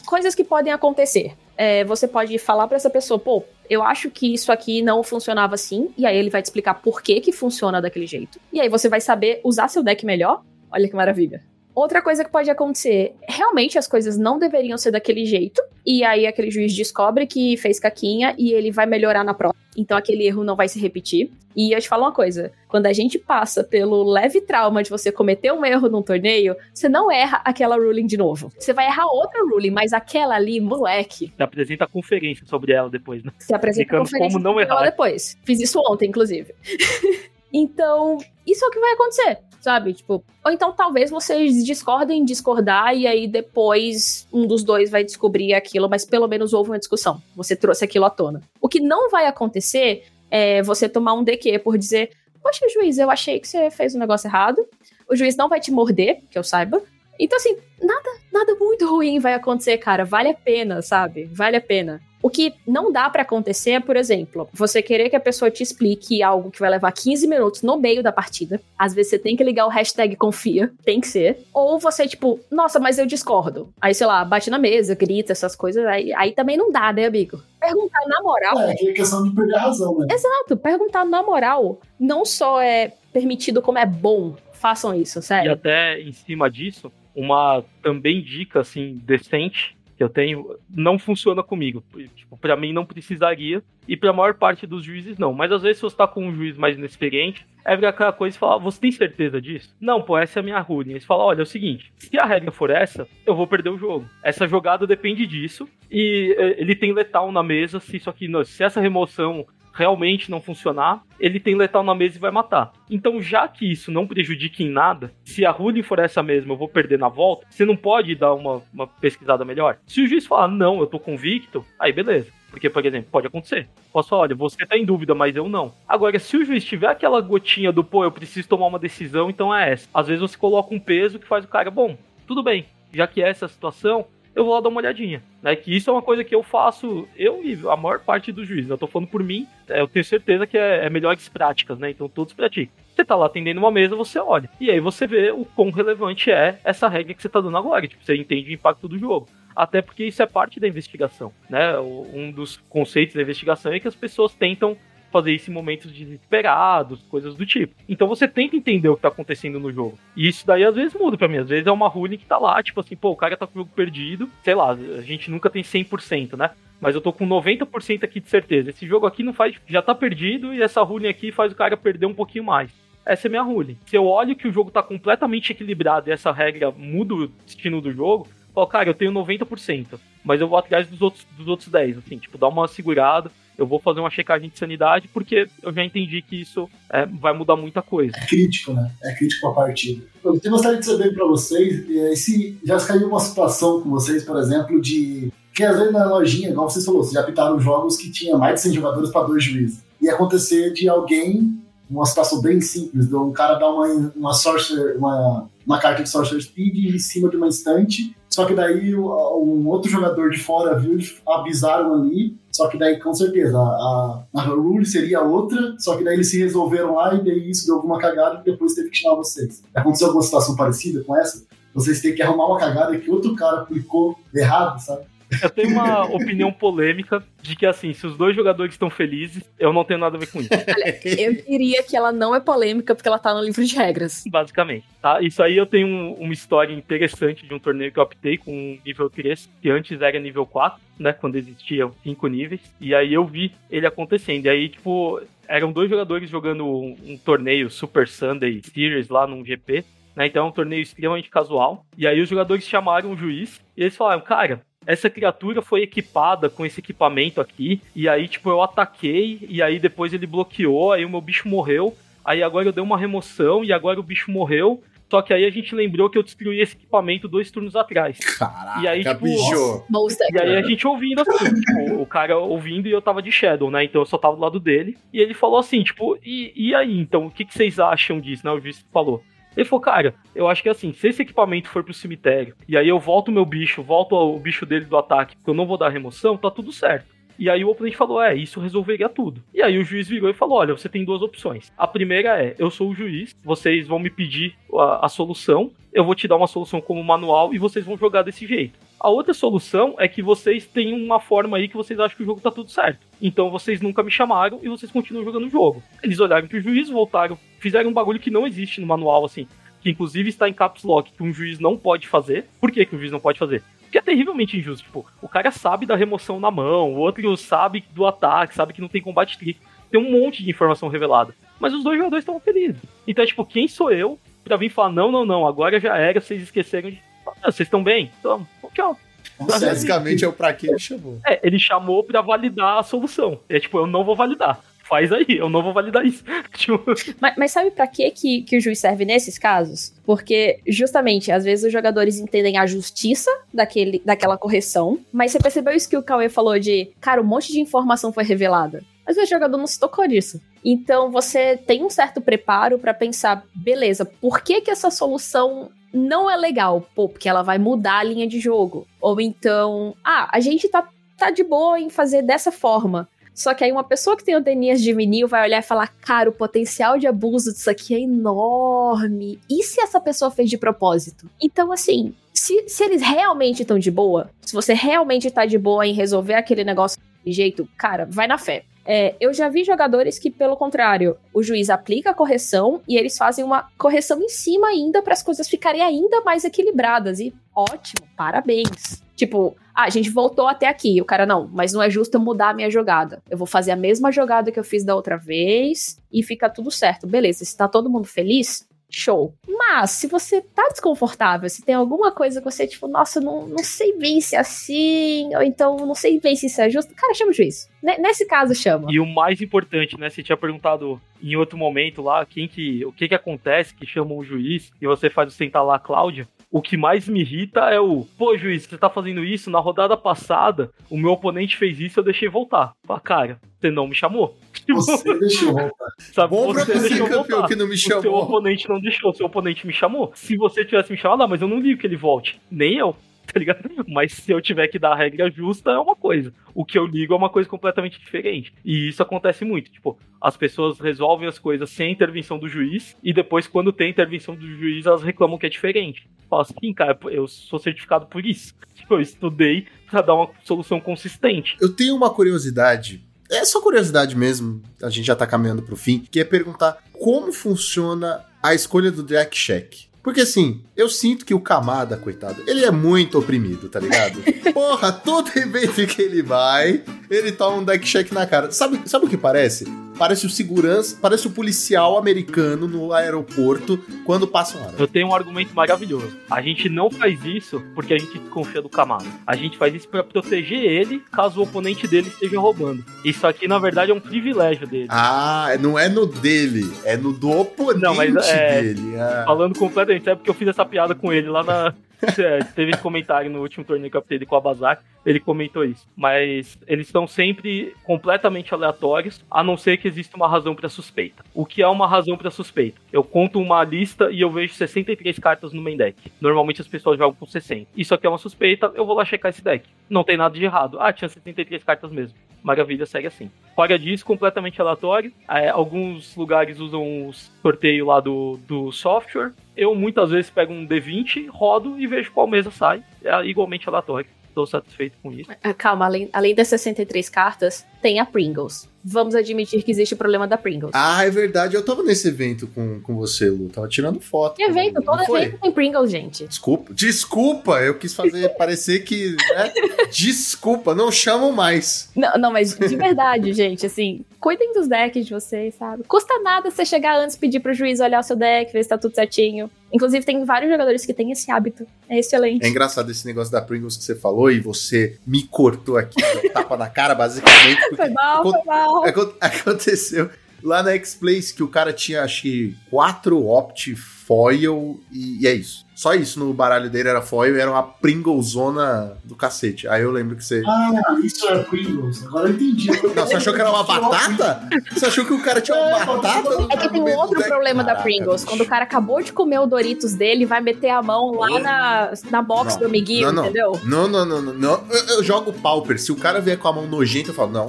coisas que podem acontecer. É, você pode falar pra essa pessoa, pô, eu acho que isso aqui não funcionava assim, e aí ele vai te explicar por que que funciona daquele jeito. E aí você vai saber usar seu deck melhor. Olha que maravilha. Outra coisa que pode acontecer, realmente as coisas não deveriam ser daquele jeito, e aí aquele juiz descobre que fez caquinha e ele vai melhorar na prova. Então aquele erro não vai se repetir. E eu te falo uma coisa: quando a gente passa pelo leve trauma de você cometer um erro num torneio, você não erra aquela ruling de novo. Você vai errar outra ruling, mas aquela ali, moleque, Você apresenta a conferência sobre ela depois, né? você apresenta a conferência como não errar. depois. Fiz isso ontem, inclusive. [LAUGHS] então, isso é o que vai acontecer, sabe? Tipo, ou então talvez vocês discordem, discordar, e aí depois um dos dois vai descobrir aquilo, mas pelo menos houve uma discussão. Você trouxe aquilo à tona. O que não vai acontecer é você tomar um DQ por dizer, poxa, juiz, eu achei que você fez um negócio errado. O juiz não vai te morder, que eu saiba. Então, assim, nada, nada muito ruim vai acontecer, cara. Vale a pena, sabe? Vale a pena. O que não dá pra acontecer é, por exemplo, você querer que a pessoa te explique algo que vai levar 15 minutos no meio da partida. Às vezes você tem que ligar o hashtag confia, tem que ser. Ou você, tipo, nossa, mas eu discordo. Aí, sei lá, bate na mesa, grita, essas coisas. Aí, aí também não dá, né, amigo? Perguntar na moral. É, que é questão de perder a razão, né? Exato, perguntar na moral não só é permitido, como é bom. Façam isso, E sério. até em cima disso, uma também dica assim decente que eu tenho não funciona comigo. Tipo, para mim não precisaria e para a maior parte dos juízes não. Mas às vezes se você tá com um juiz mais inexperiente, é vir aquela coisa e falar: "Você tem certeza disso?" Não, pô, essa é a minha ruling. Eles falam: "Olha, é o seguinte, se a regra for essa, eu vou perder o jogo. Essa jogada depende disso e eh, ele tem letal na mesa se isso aqui, não- se essa remoção realmente não funcionar, ele tem letal na mesa e vai matar. Então, já que isso não prejudica em nada, se a ruling for essa mesma, eu vou perder na volta, você não pode dar uma, uma pesquisada melhor? Se o juiz falar, não, eu tô convicto, aí beleza. Porque, por exemplo, pode acontecer. Posso falar, olha, você tá em dúvida, mas eu não. Agora, se o juiz tiver aquela gotinha do, pô, eu preciso tomar uma decisão, então é essa. Às vezes você coloca um peso que faz o cara, bom, tudo bem, já que é essa a situação, eu vou lá dar uma olhadinha. Né? Que isso é uma coisa que eu faço, eu e a maior parte dos juízes. Eu tô falando por mim, é, eu tenho certeza que é, é melhores práticas, né? Então todos praticam. Você tá lá atendendo uma mesa, você olha. E aí você vê o quão relevante é essa regra que você tá dando agora. Tipo, você entende o impacto do jogo. Até porque isso é parte da investigação, né? Um dos conceitos da investigação é que as pessoas tentam fazer isso em momentos desesperados, coisas do tipo. Então você tenta entender o que tá acontecendo no jogo. E isso daí às vezes muda pra mim. Às vezes é uma ruling que tá lá, tipo assim, pô, o cara tá com o jogo perdido. Sei lá, a gente nunca tem 100%, né? Mas eu tô com 90% aqui de certeza. Esse jogo aqui não faz. Já tá perdido e essa ruling aqui faz o cara perder um pouquinho mais. Essa é minha ruling. Se eu olho que o jogo tá completamente equilibrado e essa regra muda o destino do jogo, falo, cara, eu tenho 90%. Mas eu vou atrás dos outros, dos outros 10%. Assim, tipo, dá uma segurada. Eu vou fazer uma checagem de sanidade, porque eu já entendi que isso é, vai mudar muita coisa. É crítico, né? É crítico a partida. Eu gostaria de saber pra vocês eh, se já caiu uma situação com vocês, por exemplo, de. Que às vezes na lojinha, igual vocês falou, vocês já pitaram jogos que tinha mais de 100 jogadores pra dois juízes. E acontecer de alguém, uma situação bem simples, de um cara dar uma, uma, sorcerer, uma, uma carta de Sorcerer Speed em cima de uma estante, só que daí um outro jogador de fora viu, avisaram ali, Só que daí, com certeza, a, a, a rule seria outra, só que daí eles se resolveram lá e daí isso deu alguma cagada e depois teve que tirar vocês. Aconteceu alguma situação parecida com essa? Vocês têm que arrumar uma cagada que outro cara aplicou errado, sabe? Eu tenho uma opinião polêmica de que, assim, se os dois jogadores estão felizes, eu não tenho nada a ver com isso. [LAUGHS] Eu diria que ela não é polêmica porque ela tá no livro de regras. Basicamente, tá? Isso aí eu tenho um- uma história interessante de um torneio que eu optei com um nível 3, que antes era nível 4, né? Quando existiam cinco níveis. E aí eu vi ele acontecendo. E aí, tipo, eram dois jogadores jogando um, um torneio Super Sunday Series lá num GP. Né? Então é um torneio extremamente casual. E aí os jogadores chamaram o juiz e eles falaram, cara, essa criatura foi equipada com esse equipamento aqui, e aí, tipo, eu ataquei, e aí depois ele bloqueou, aí o meu bicho morreu, aí agora eu dei uma remoção, e agora o bicho morreu, só que aí a gente lembrou que eu destruí esse equipamento dois turnos atrás. Caraca, E aí, tipo, bicho. Monster. E aí a gente ouvindo assim, tipo, o cara ouvindo e eu tava de Shadow, né? Então eu só tava do lado dele. E ele falou assim, tipo, e, e aí, então, o que, que vocês acham disso, né? O juiz falou. Ele falou, cara, eu acho que assim, se esse equipamento for pro cemitério, e aí eu volto o meu bicho, volto o bicho dele do ataque, porque eu não vou dar remoção, tá tudo certo. E aí o oponente falou, é, isso resolveria tudo. E aí o juiz virou e falou, olha, você tem duas opções. A primeira é, eu sou o juiz, vocês vão me pedir a, a solução, eu vou te dar uma solução como manual e vocês vão jogar desse jeito. A outra solução é que vocês têm uma forma aí que vocês acham que o jogo tá tudo certo. Então vocês nunca me chamaram e vocês continuam jogando o jogo. Eles olharam pro juiz, voltaram, fizeram um bagulho que não existe no manual, assim. Que inclusive está em caps lock, que um juiz não pode fazer. Por que, que o juiz não pode fazer? Porque é terrivelmente injusto. Tipo, o cara sabe da remoção na mão, o outro sabe do ataque, sabe que não tem combate trick. Tem um monte de informação revelada. Mas os dois jogadores estavam felizes. Então, é tipo, quem sou eu pra vir falar, não, não, não, agora já era, vocês esqueceram de. Ah, vocês estão bem? Então, tchau. Basicamente é o pra que ele chamou. É, ele chamou pra validar a solução. É tipo, eu não vou validar. Faz aí, eu não vou validar isso. [LAUGHS] Tipo, Mas, mas sabe quê que, que o juiz serve nesses casos? Porque, justamente, às vezes os jogadores entendem a justiça daquele, daquela correção, mas você percebeu isso que o Cauê falou de, cara, um monte de informação foi revelada. Mas o jogador não se tocou disso. Então você tem um certo preparo pra pensar, beleza, por que que essa solução não é legal? Pô, porque ela vai mudar a linha de jogo. Ou então, ah, a gente tá, tá de boa em fazer dessa forma. Só que aí uma pessoa que tem o Denias de vinil vai olhar e falar: Cara, o potencial de abuso disso aqui é enorme. E se essa pessoa fez de propósito? Então, assim, se, se eles realmente estão de boa, se você realmente tá de boa em resolver aquele negócio de jeito, cara, vai na fé. É, eu já vi jogadores que, pelo contrário, o juiz aplica a correção e eles fazem uma correção em cima ainda para as coisas ficarem ainda mais equilibradas. E ótimo, parabéns. Tipo, ah, a gente voltou até aqui. O cara, não, mas não é justo eu mudar a minha jogada. Eu vou fazer a mesma jogada que eu fiz da outra vez e fica tudo certo. Beleza, se tá todo mundo feliz, show. Mas, se você tá desconfortável, se tem alguma coisa que você, tipo, nossa, não, não sei bem se é assim, ou então não sei bem se isso é justo, cara, chama o juiz. Ne- Nesse caso, chama. E o mais importante, né? Você tinha perguntado em outro momento lá quem que, o que que acontece que chamam o juiz e você faz o sentar lá, Cláudia. O que mais me irrita é o, pô, juiz, você tá fazendo isso? Na rodada passada, o meu oponente fez isso, eu deixei voltar. Fala, cara, você não me chamou. [LAUGHS] Você deixou voltar. Sabe, Bom pra você você, deixou campeão, voltar. que não me O seu chamou. oponente não deixou, seu oponente me chamou. Se você tivesse me chamado, ah, mas eu não ligo que ele volte. Nem eu, tá ligado? Mas se eu tiver que dar a regra justa, é uma coisa. O que eu ligo é uma coisa completamente diferente. E isso acontece muito. Tipo, as pessoas resolvem as coisas sem intervenção do juiz, e depois, quando tem intervenção do juiz, elas reclamam que é diferente. Fala assim, cara, eu sou certificado por isso. [LAUGHS] Tipo, eu estudei pra dar uma solução consistente. Eu tenho uma curiosidade. É só curiosidade mesmo, a gente já tá caminhando pro fim, que é perguntar como funciona a escolha do deck check. Porque assim, eu sinto que o Kamada, coitado, ele é muito oprimido, tá ligado? [LAUGHS] Porra, todo [LAUGHS] evento que ele vai, ele toma um deck check na cara. Sabe, sabe o que parece? Parece o segurança, parece o policial americano no aeroporto quando passa um árabe. Eu tenho um argumento maravilhoso. A gente não faz isso porque a gente desconfia do Camaro. A gente faz isso pra proteger ele caso o oponente dele esteja roubando. Isso aqui, na verdade, é um privilégio dele. Ah, não é no dele, é no do oponente Não, mas, é, dele. Ah. Falando completamente, é porque eu fiz essa piada com ele lá na. É, teve esse comentário no último torneio que eu dele com a Bazar, ele comentou isso. Mas eles estão sempre completamente aleatórios, a não ser que exista uma razão pra suspeita. O que é uma razão pra suspeita? Eu conto uma lista e eu vejo 63 cartas no main deck. Normalmente as pessoas jogam com 60. Isso aqui é uma suspeita, eu vou lá checar esse deck. Não tem nada de errado. Ah, tinha 63 cartas mesmo. maravilha, segue assim. Fora disso, completamente aleatório. É, alguns lugares usam o sorteio lá do, do software. Eu muitas vezes pego um D20, rodo e vejo qual mesa sai. É igualmente aleatório. Estou satisfeito com isso. Ah, Calma, além, além das 63 cartas, tem a Pringles. Vamos admitir que existe o problema da Pringles. Ah, é verdade. Eu tava nesse evento com, com você, Lu. Tava tirando foto. Que evento, todo evento tem Pringles, gente. Desculpa. Desculpa, eu quis fazer [LAUGHS] parecer que. né? Desculpa, não chamam mais. Não, não, mas de verdade, gente, assim, cuidem dos decks de vocês, sabe? Custa nada você chegar antes e pedir pro juiz olhar o seu deck, ver se tá tudo certinho. Inclusive, tem vários jogadores que têm esse hábito. É excelente. É engraçado esse negócio da Pringles que você falou e você me cortou aqui, tapa na cara, basicamente. [LAUGHS] Foi mal, foi mal. Acon- [LAUGHS] aconteceu lá na X-Place que o cara tinha, acho que, quatro Opt Foil e, e é isso. Só isso no baralho dele era foil e era uma Pringlezona do cacete. Aí eu lembro que você. Ah, isso é Pringles. Agora eu entendi. Não, você achou que era uma batata? Você achou que o cara tinha uma É, batata? É que tem um outro problema da Pringles. bicho. Quando o cara acabou de comer o Doritos dele, vai meter a mão lá na, na box Não, do amiguinho, não, não. entendeu? Não, não, não, não. não. Eu, eu jogo pauper. Se o cara vier com a mão nojenta, eu falo, não.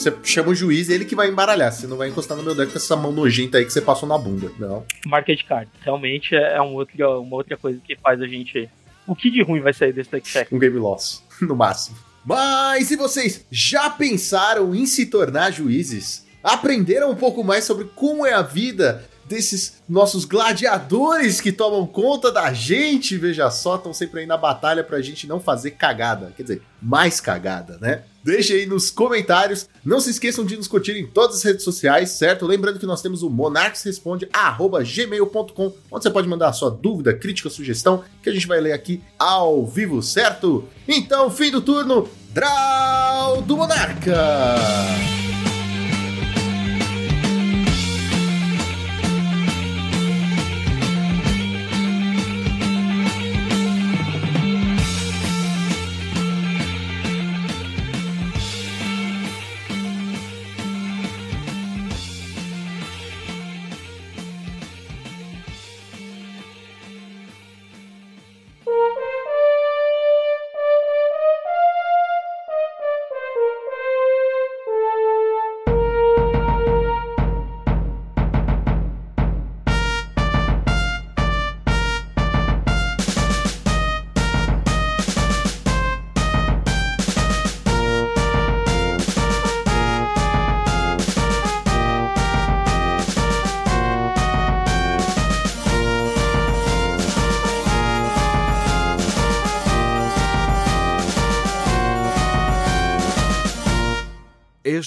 Você chama o juiz, ele que vai embaralhar. Você não vai encostar no meu deck com essa mão nojenta aí que você passou na bunda. Não. Market card. Realmente é um outro, uma outra coisa que faz a gente. O que de ruim vai sair desse deck check? Um game loss, [LAUGHS] no máximo. Mas e vocês já pensaram em se tornar juízes? Aprenderam um pouco mais sobre como é a vida desses nossos gladiadores que tomam conta da gente? Veja só, estão sempre aí na batalha pra gente não fazer cagada. Quer dizer, mais cagada, né? Deixe aí nos comentários. Não se esqueçam de nos curtir em todas as redes sociais, certo? Lembrando que nós temos o monarquesresponde@gmail.com, onde você pode mandar a sua dúvida, crítica, sugestão, que a gente vai ler aqui ao vivo, certo? Então, fim do turno, Draw do Monarca!